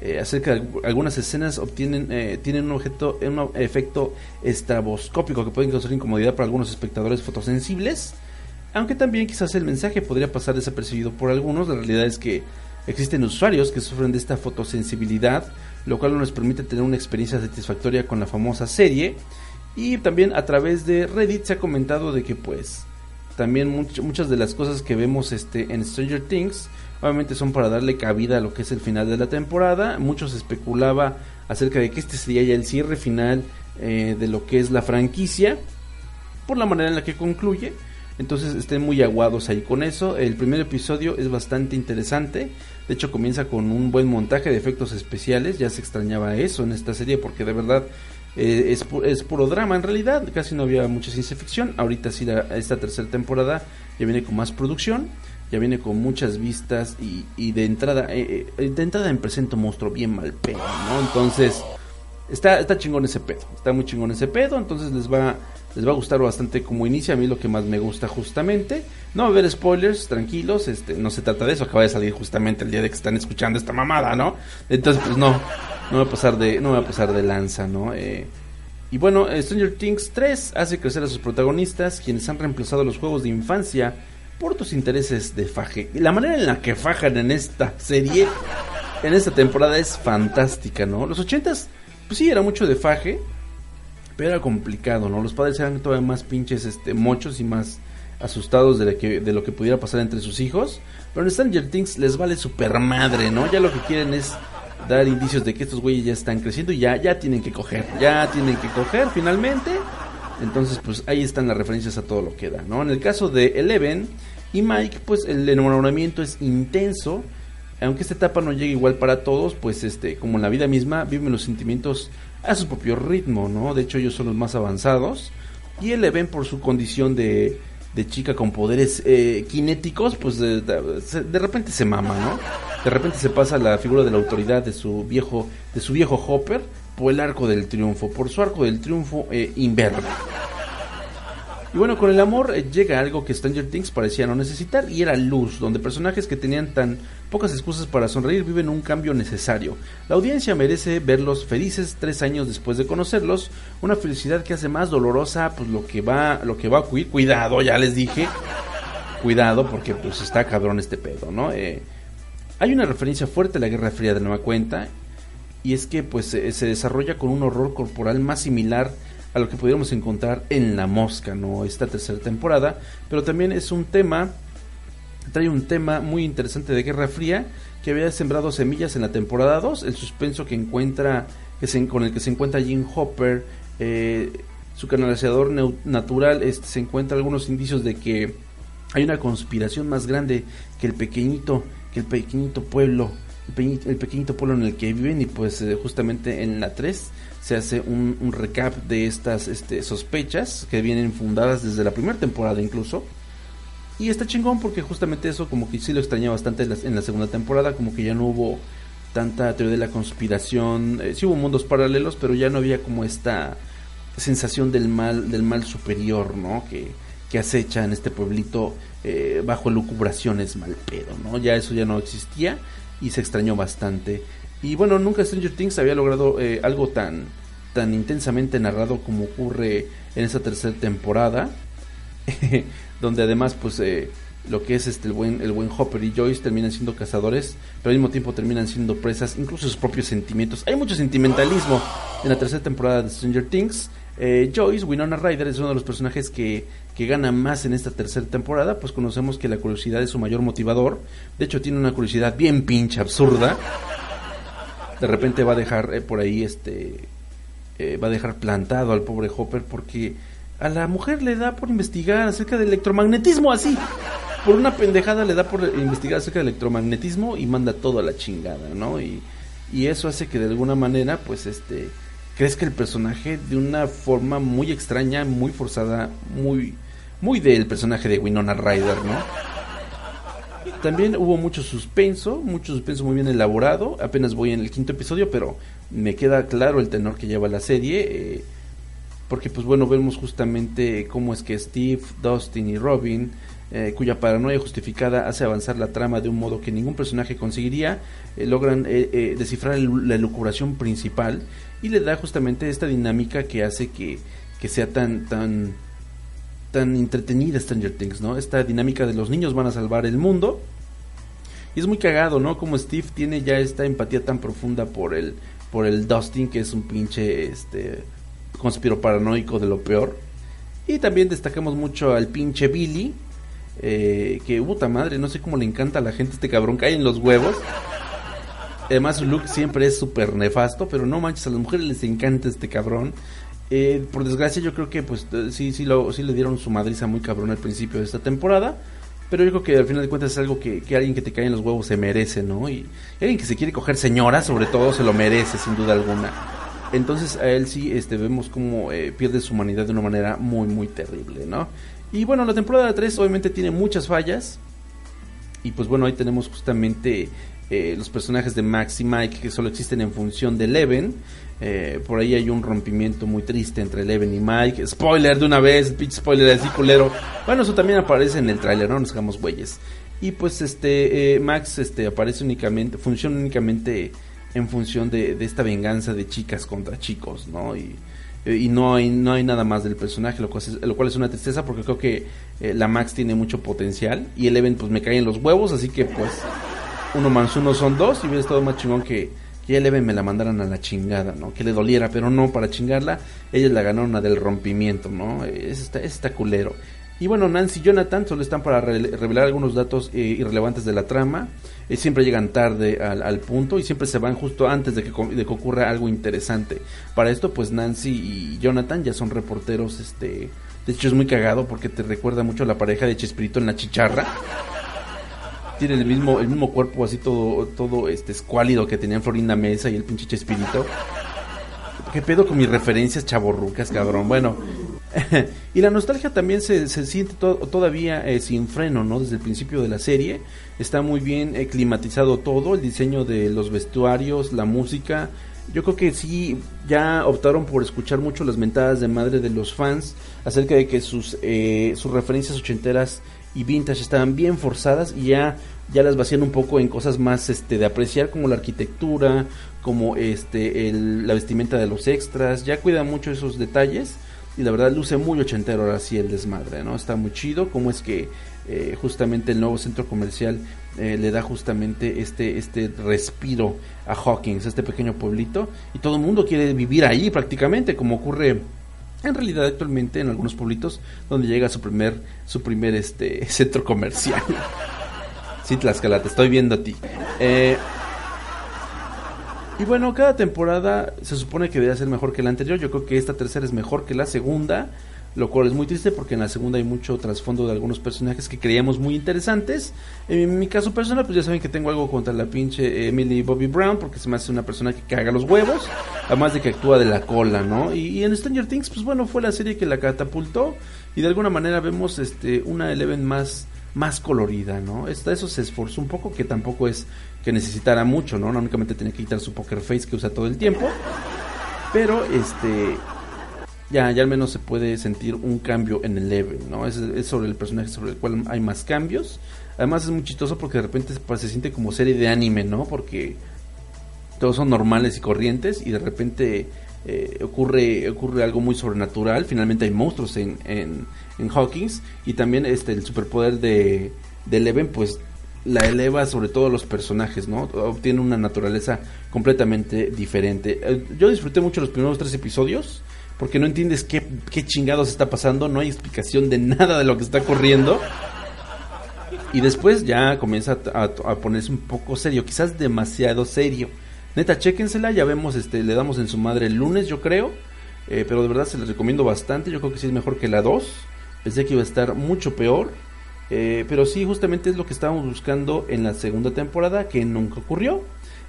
Eh, acerca de algu- algunas escenas obtienen eh, tienen un objeto un efecto estraboscópico que pueden causar incomodidad para algunos espectadores fotosensibles aunque también quizás el mensaje podría pasar desapercibido por algunos. La realidad es que existen usuarios que sufren de esta fotosensibilidad lo cual no les permite tener una experiencia satisfactoria con la famosa serie. Y también a través de Reddit se ha comentado de que pues también much- muchas de las cosas que vemos este en Stranger Things obviamente son para darle cabida a lo que es el final de la temporada. Muchos especulaba acerca de que este sería ya el cierre final eh, de lo que es la franquicia por la manera en la que concluye. Entonces estén muy aguados ahí con eso. El primer episodio es bastante interesante. De hecho comienza con un buen montaje de efectos especiales. Ya se extrañaba eso en esta serie porque de verdad eh, es, pu- es puro drama. En realidad, casi no había mucha ciencia ficción. Ahorita sí, la- esta tercera temporada ya viene con más producción, ya viene con muchas vistas y, y de entrada, eh, eh, de entrada me presento monstruo bien mal pedo, ¿no? Entonces, está, está chingón ese pedo, está muy chingón ese pedo, entonces les va, les va a gustar bastante como inicia, a mí lo que más me gusta justamente. No va a haber spoilers, tranquilos, este, no se trata de eso, acaba de salir justamente el día de que están escuchando esta mamada, ¿no? Entonces, pues no, no va a pasar de, no va a pasar de lanza, ¿no? Eh, y bueno, eh, Stranger Things 3 hace crecer a sus protagonistas, quienes han reemplazado los juegos de infancia por tus intereses de faje. La manera en la que fajan en esta serie, en esta temporada es fantástica, ¿no? Los 80s, pues sí, era mucho de faje, pero era complicado, ¿no? Los padres eran todavía más pinches este, mochos y más asustados de, que, de lo que pudiera pasar entre sus hijos. Pero en Stranger Things les vale super madre, ¿no? Ya lo que quieren es dar indicios de que estos güeyes ya están creciendo y ya, ya tienen que coger, ya tienen que coger finalmente. Entonces, pues ahí están las referencias a todo lo que da, ¿no? En el caso de Eleven y Mike, pues el enamoramiento es intenso. Aunque esta etapa no llegue igual para todos, pues este, como en la vida misma, viven los sentimientos a su propio ritmo, ¿no? De hecho, ellos son los más avanzados. Y Eleven, por su condición de, de chica con poderes eh, kinéticos, pues de, de, de, repente se mama, ¿no? De repente se pasa la figura de la autoridad de su viejo, de su viejo Hopper por el arco del triunfo, por su arco del triunfo eh, inverde. Y bueno, con el amor eh, llega algo que Stranger Things parecía no necesitar y era luz, donde personajes que tenían tan pocas excusas para sonreír viven un cambio necesario. La audiencia merece verlos felices tres años después de conocerlos, una felicidad que hace más dolorosa pues lo que va, lo que va a cuidar, cuidado, ya les dije, cuidado porque pues está cabrón este pedo, ¿no? Eh, hay una referencia fuerte a la Guerra Fría de nueva cuenta y es que pues se, desarrolla con un horror corporal más similar a lo que pudiéramos encontrar en La Mosca, ¿no? Esta tercera temporada, pero también es un tema, trae un tema muy interesante de Guerra Fría que había sembrado semillas en la temporada 2, el suspenso que encuentra, que se, con el que se encuentra Jim Hopper, eh, su canalizador natural, este, se encuentra algunos indicios de que hay una conspiración más grande que el pequeñito, que el pequeñito pueblo, el, pequeñito, pueblo en el que viven y pues eh, justamente en la 3 se hace un, un recap de estas este, sospechas que vienen fundadas desde la primera temporada incluso. Y está chingón porque justamente eso como que sí lo extrañé bastante en la, en la segunda temporada, como que ya no hubo tanta teoría de la conspiración, eh, sí hubo mundos paralelos, pero ya no había como esta sensación del mal, del mal superior, ¿no? Que, que acecha en este pueblito eh, bajo lucubraciones mal pedo, ¿no? Ya eso ya no existía y se extrañó bastante. Y bueno, nunca Stranger Things había logrado eh, algo tan, tan intensamente narrado como ocurre en esa tercera temporada, donde además pues eh, lo que es este el buen, el buen Hopper y Joyce terminan siendo cazadores, pero al mismo tiempo terminan siendo presas, incluso sus propios sentimientos. Hay mucho sentimentalismo en la tercera temporada de Stranger Things. Eh, Joyce, Winona Ryder, es uno de los personajes que, que gana más en esta tercera temporada, pues conocemos que la curiosidad es su mayor motivador. De hecho, tiene una curiosidad bien pinche absurda. De repente va a dejar eh, por ahí este eh, va a dejar plantado al pobre Hopper porque a la mujer le da por investigar acerca del electromagnetismo así. Por una pendejada le da por investigar acerca del electromagnetismo y manda todo a la chingada no y, y eso hace que de alguna manera pues este crezca el personaje de una forma muy extraña muy forzada muy muy del personaje de Winona Ryder no también hubo mucho suspenso, mucho suspenso muy bien elaborado. Apenas voy en el quinto episodio, pero me queda claro el tenor que lleva la serie. Eh, porque, pues bueno, vemos justamente cómo es que Steve, Dustin y Robin, eh, cuya paranoia justificada hace avanzar la trama de un modo que ningún personaje conseguiría, eh, logran descifrar la elucubración principal y le da justamente esta dinámica que hace que, que sea tan, tan tan entretenida Stranger Things, ¿no? Esta dinámica de los niños van a salvar el mundo. Y es muy cagado, ¿no? Como Steve tiene ya esta empatía tan profunda por el por el Dustin que es un pinche este conspiro paranoico de lo peor. Y también destacamos mucho al pinche Billy, eh, que puta madre, no sé cómo le encanta a la gente este cabrón, cae en los huevos. Además su look siempre es súper nefasto, pero no manches, a las mujeres les encanta este cabrón. Eh, por desgracia yo creo que pues sí, sí, lo, sí le dieron su madriza muy cabrón al principio de esta temporada. Pero yo creo que al final de cuentas es algo que, alguien que te cae en los huevos se merece, ¿no? Y, alguien que se quiere coger señora, sobre todo, se lo merece, sin duda alguna. Entonces a él sí este, vemos como eh, pierde su humanidad de una manera muy, muy terrible, ¿no? Y bueno, la temporada 3 obviamente tiene muchas fallas. Y pues bueno, ahí tenemos justamente eh, los personajes de Max y Mike que solo existen en función de Eleven. Eh, por ahí hay un rompimiento muy triste entre Eleven y Mike. Spoiler de una vez, pinche spoiler así culero. Bueno, eso también aparece en el tráiler, no nos hagamos güeyes. Y pues este eh, Max este aparece únicamente, funciona únicamente en función de, de, esta venganza de chicas contra chicos, ¿no? Y, y no hay no hay nada más del personaje, lo cual es, lo cual es una tristeza porque creo que eh, la Max tiene mucho potencial y Eleven pues me cae en los huevos, así que pues uno más uno son dos y hubiera estado más chingón que y Eleven me la mandaran a la chingada, ¿no? Que le doliera, pero no, para chingarla, ellas la ganaron a del rompimiento, ¿no? Es está, es está culero. Y bueno, Nancy y Jonathan solo están para revelar algunos datos eh, irrelevantes de la trama. Eh, siempre llegan tarde al, punto y siempre se van justo antes de que, de que, ocurra algo interesante. Para esto, pues Nancy y Jonathan ya son reporteros. este De hecho, es muy cagado porque te recuerda mucho a la pareja de Chespirito en la chicharra. Tienen el mismo, el mismo cuerpo así todo, todo este escuálido que tenían Florinda Mesa y el pinche Chespirito. ¿Qué pedo con mis referencias chaborrucas, cabrón? Bueno, y la nostalgia también se, se siente todavía eh, sin freno, ¿no? Desde el principio de la serie está muy bien eh, climatizado todo, el diseño de los vestuarios, la música. Yo creo que sí, ya optaron por escuchar mucho las mentadas de madre de los fans acerca de que sus, eh, sus referencias ochenteras y vintage estaban bien forzadas y ya ya las vacían un poco en cosas más este de apreciar como la arquitectura como este el, la vestimenta de los extras ya cuida mucho esos detalles y la verdad luce muy ochentero ahora sí el desmadre, ¿no? Está muy chido cómo es que eh, justamente el nuevo centro comercial eh, le da justamente este, este respiro a Hawkins, este pequeño pueblito, y todo el mundo quiere vivir ahí prácticamente, como ocurre en realidad actualmente en algunos pueblitos donde llega su primer, su primer este, centro comercial. sí, Tlaxcala, te estoy viendo a ti. Eh, y bueno, cada temporada se supone que debería ser mejor que la anterior. Yo creo que esta tercera es mejor que la segunda. Lo cual es muy triste porque en la segunda hay mucho trasfondo de algunos personajes que creíamos muy interesantes. En mi caso personal, pues ya saben que tengo algo contra la pinche Emily Bobby Brown porque se me hace una persona que caga los huevos. Además de que actúa de la cola, ¿no? Y, en Stranger Things, pues bueno, fue la serie que la catapultó. Y de alguna manera vemos este una Eleven más más colorida, ¿no? Esta, eso se esforzó un poco, que tampoco es que necesitara mucho, ¿no? no únicamente tenía que quitar su poker face que usa todo el tiempo. Pero este ya, ya al menos se puede sentir un cambio en el level, ¿no? Es, sobre el personaje sobre el cual hay más cambios. Además es muy chistoso porque de repente pues, se siente como serie de anime, ¿no? Porque todos son normales y corrientes y de repente eh, ocurre ocurre algo muy sobrenatural. Finalmente hay monstruos en, en, en Hawkins y también este el superpoder de, de Eleven pues la eleva sobre todo los personajes, ¿no? Obtiene una naturaleza completamente diferente. Eh, yo disfruté mucho los primeros tres episodios porque no entiendes qué, qué chingados está pasando, no hay explicación de nada de lo que está ocurriendo. Y después ya comienza a, ponerse un poco serio, quizás demasiado serio. Neta, chéquensela, ya vemos, este, le damos en su madre el lunes, yo creo. Eh, pero de verdad se les recomiendo bastante, yo creo que sí es mejor que la 2. Pensé que iba a estar mucho peor. Eh, pero sí, justamente es lo que estábamos buscando en la segunda temporada, que nunca ocurrió.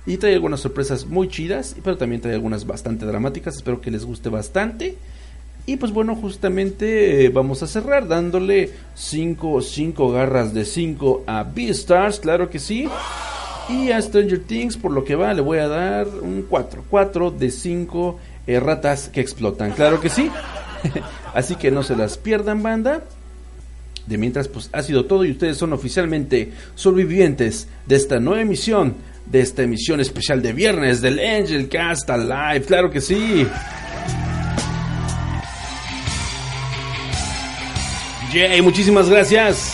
Y trae algunas sorpresas muy chidas, pero también trae algunas bastante dramáticas. Espero que les guste bastante. Y pues bueno, justamente eh, vamos a cerrar dándole 5 cinco garras de 5 a Beastars, claro que sí. Y a Stranger Things, por lo que va, le voy a dar un 4. 4 de 5 eh, ratas que explotan, claro que sí. Así que no se las pierdan, banda. De mientras, pues ha sido todo y ustedes son oficialmente sobrevivientes de esta nueva emisión de esta emisión especial de viernes del Angel Cast Live. Claro que sí. Jay, muchísimas gracias.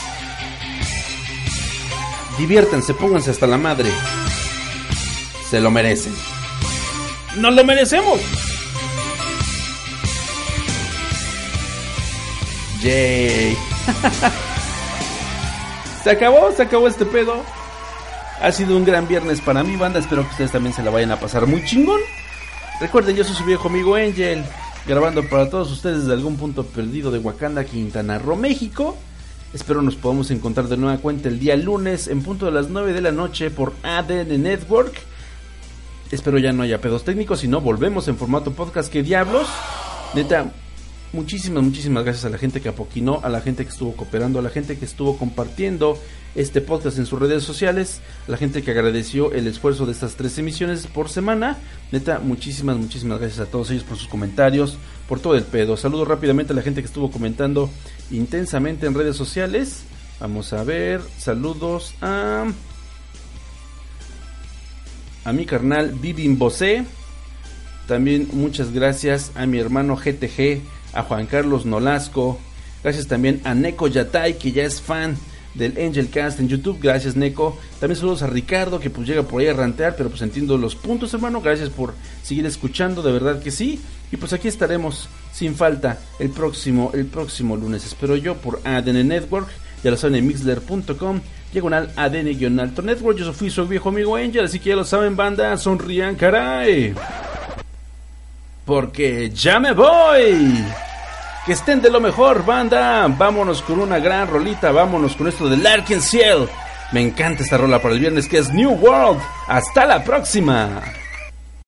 Diviértanse, pónganse hasta la madre. Se lo merecen. ¡Nos lo merecemos! Jay. se acabó, se acabó este pedo. Ha sido un gran viernes para mi banda. Espero que ustedes también se la vayan a pasar muy chingón. Recuerden, yo soy su viejo amigo Angel. Grabando para todos ustedes desde algún punto perdido de Wakanda, Quintana Roo, México. Espero nos podamos encontrar de nueva cuenta el día lunes en punto de las 9 de la noche por ADN Network. Espero ya no haya pedos técnicos, y no volvemos en formato podcast. ¿Qué diablos? Neta, muchísimas, muchísimas gracias a la gente que apoquinó, a la gente que estuvo cooperando, a la gente que estuvo compartiendo este podcast en sus redes sociales, a la gente que agradeció el esfuerzo de estas tres emisiones por semana. Neta, muchísimas, muchísimas gracias a todos ellos por sus comentarios, por todo el pedo. Saludo rápidamente a la gente que estuvo comentando intensamente en redes sociales. Vamos a ver, saludos a... A mi carnal Vivin Bosé. También muchas gracias a mi hermano GTG a Juan Carlos Nolasco. Gracias también a Neko Yatay, que ya es fan del Angel Cast en YouTube. Gracias, Neko. También saludos a Ricardo, que pues llega por ahí a rantear, pero pues entiendo los puntos, hermano. Gracias por seguir escuchando, de verdad que sí. Y pues aquí estaremos sin falta el próximo, el próximo lunes. Espero yo por ADN Network. Ya lo saben en mixler.com. Diagonal ADN-Alto Network. Yo fui su viejo amigo Angel, así que ya lo saben, banda. Sonrían, caray. Porque ya me voy. Que estén de lo mejor, banda. Vámonos con una gran rolita. Vámonos con esto de Larkin Ciel. Me encanta esta rola para el viernes que es New World. Hasta la próxima.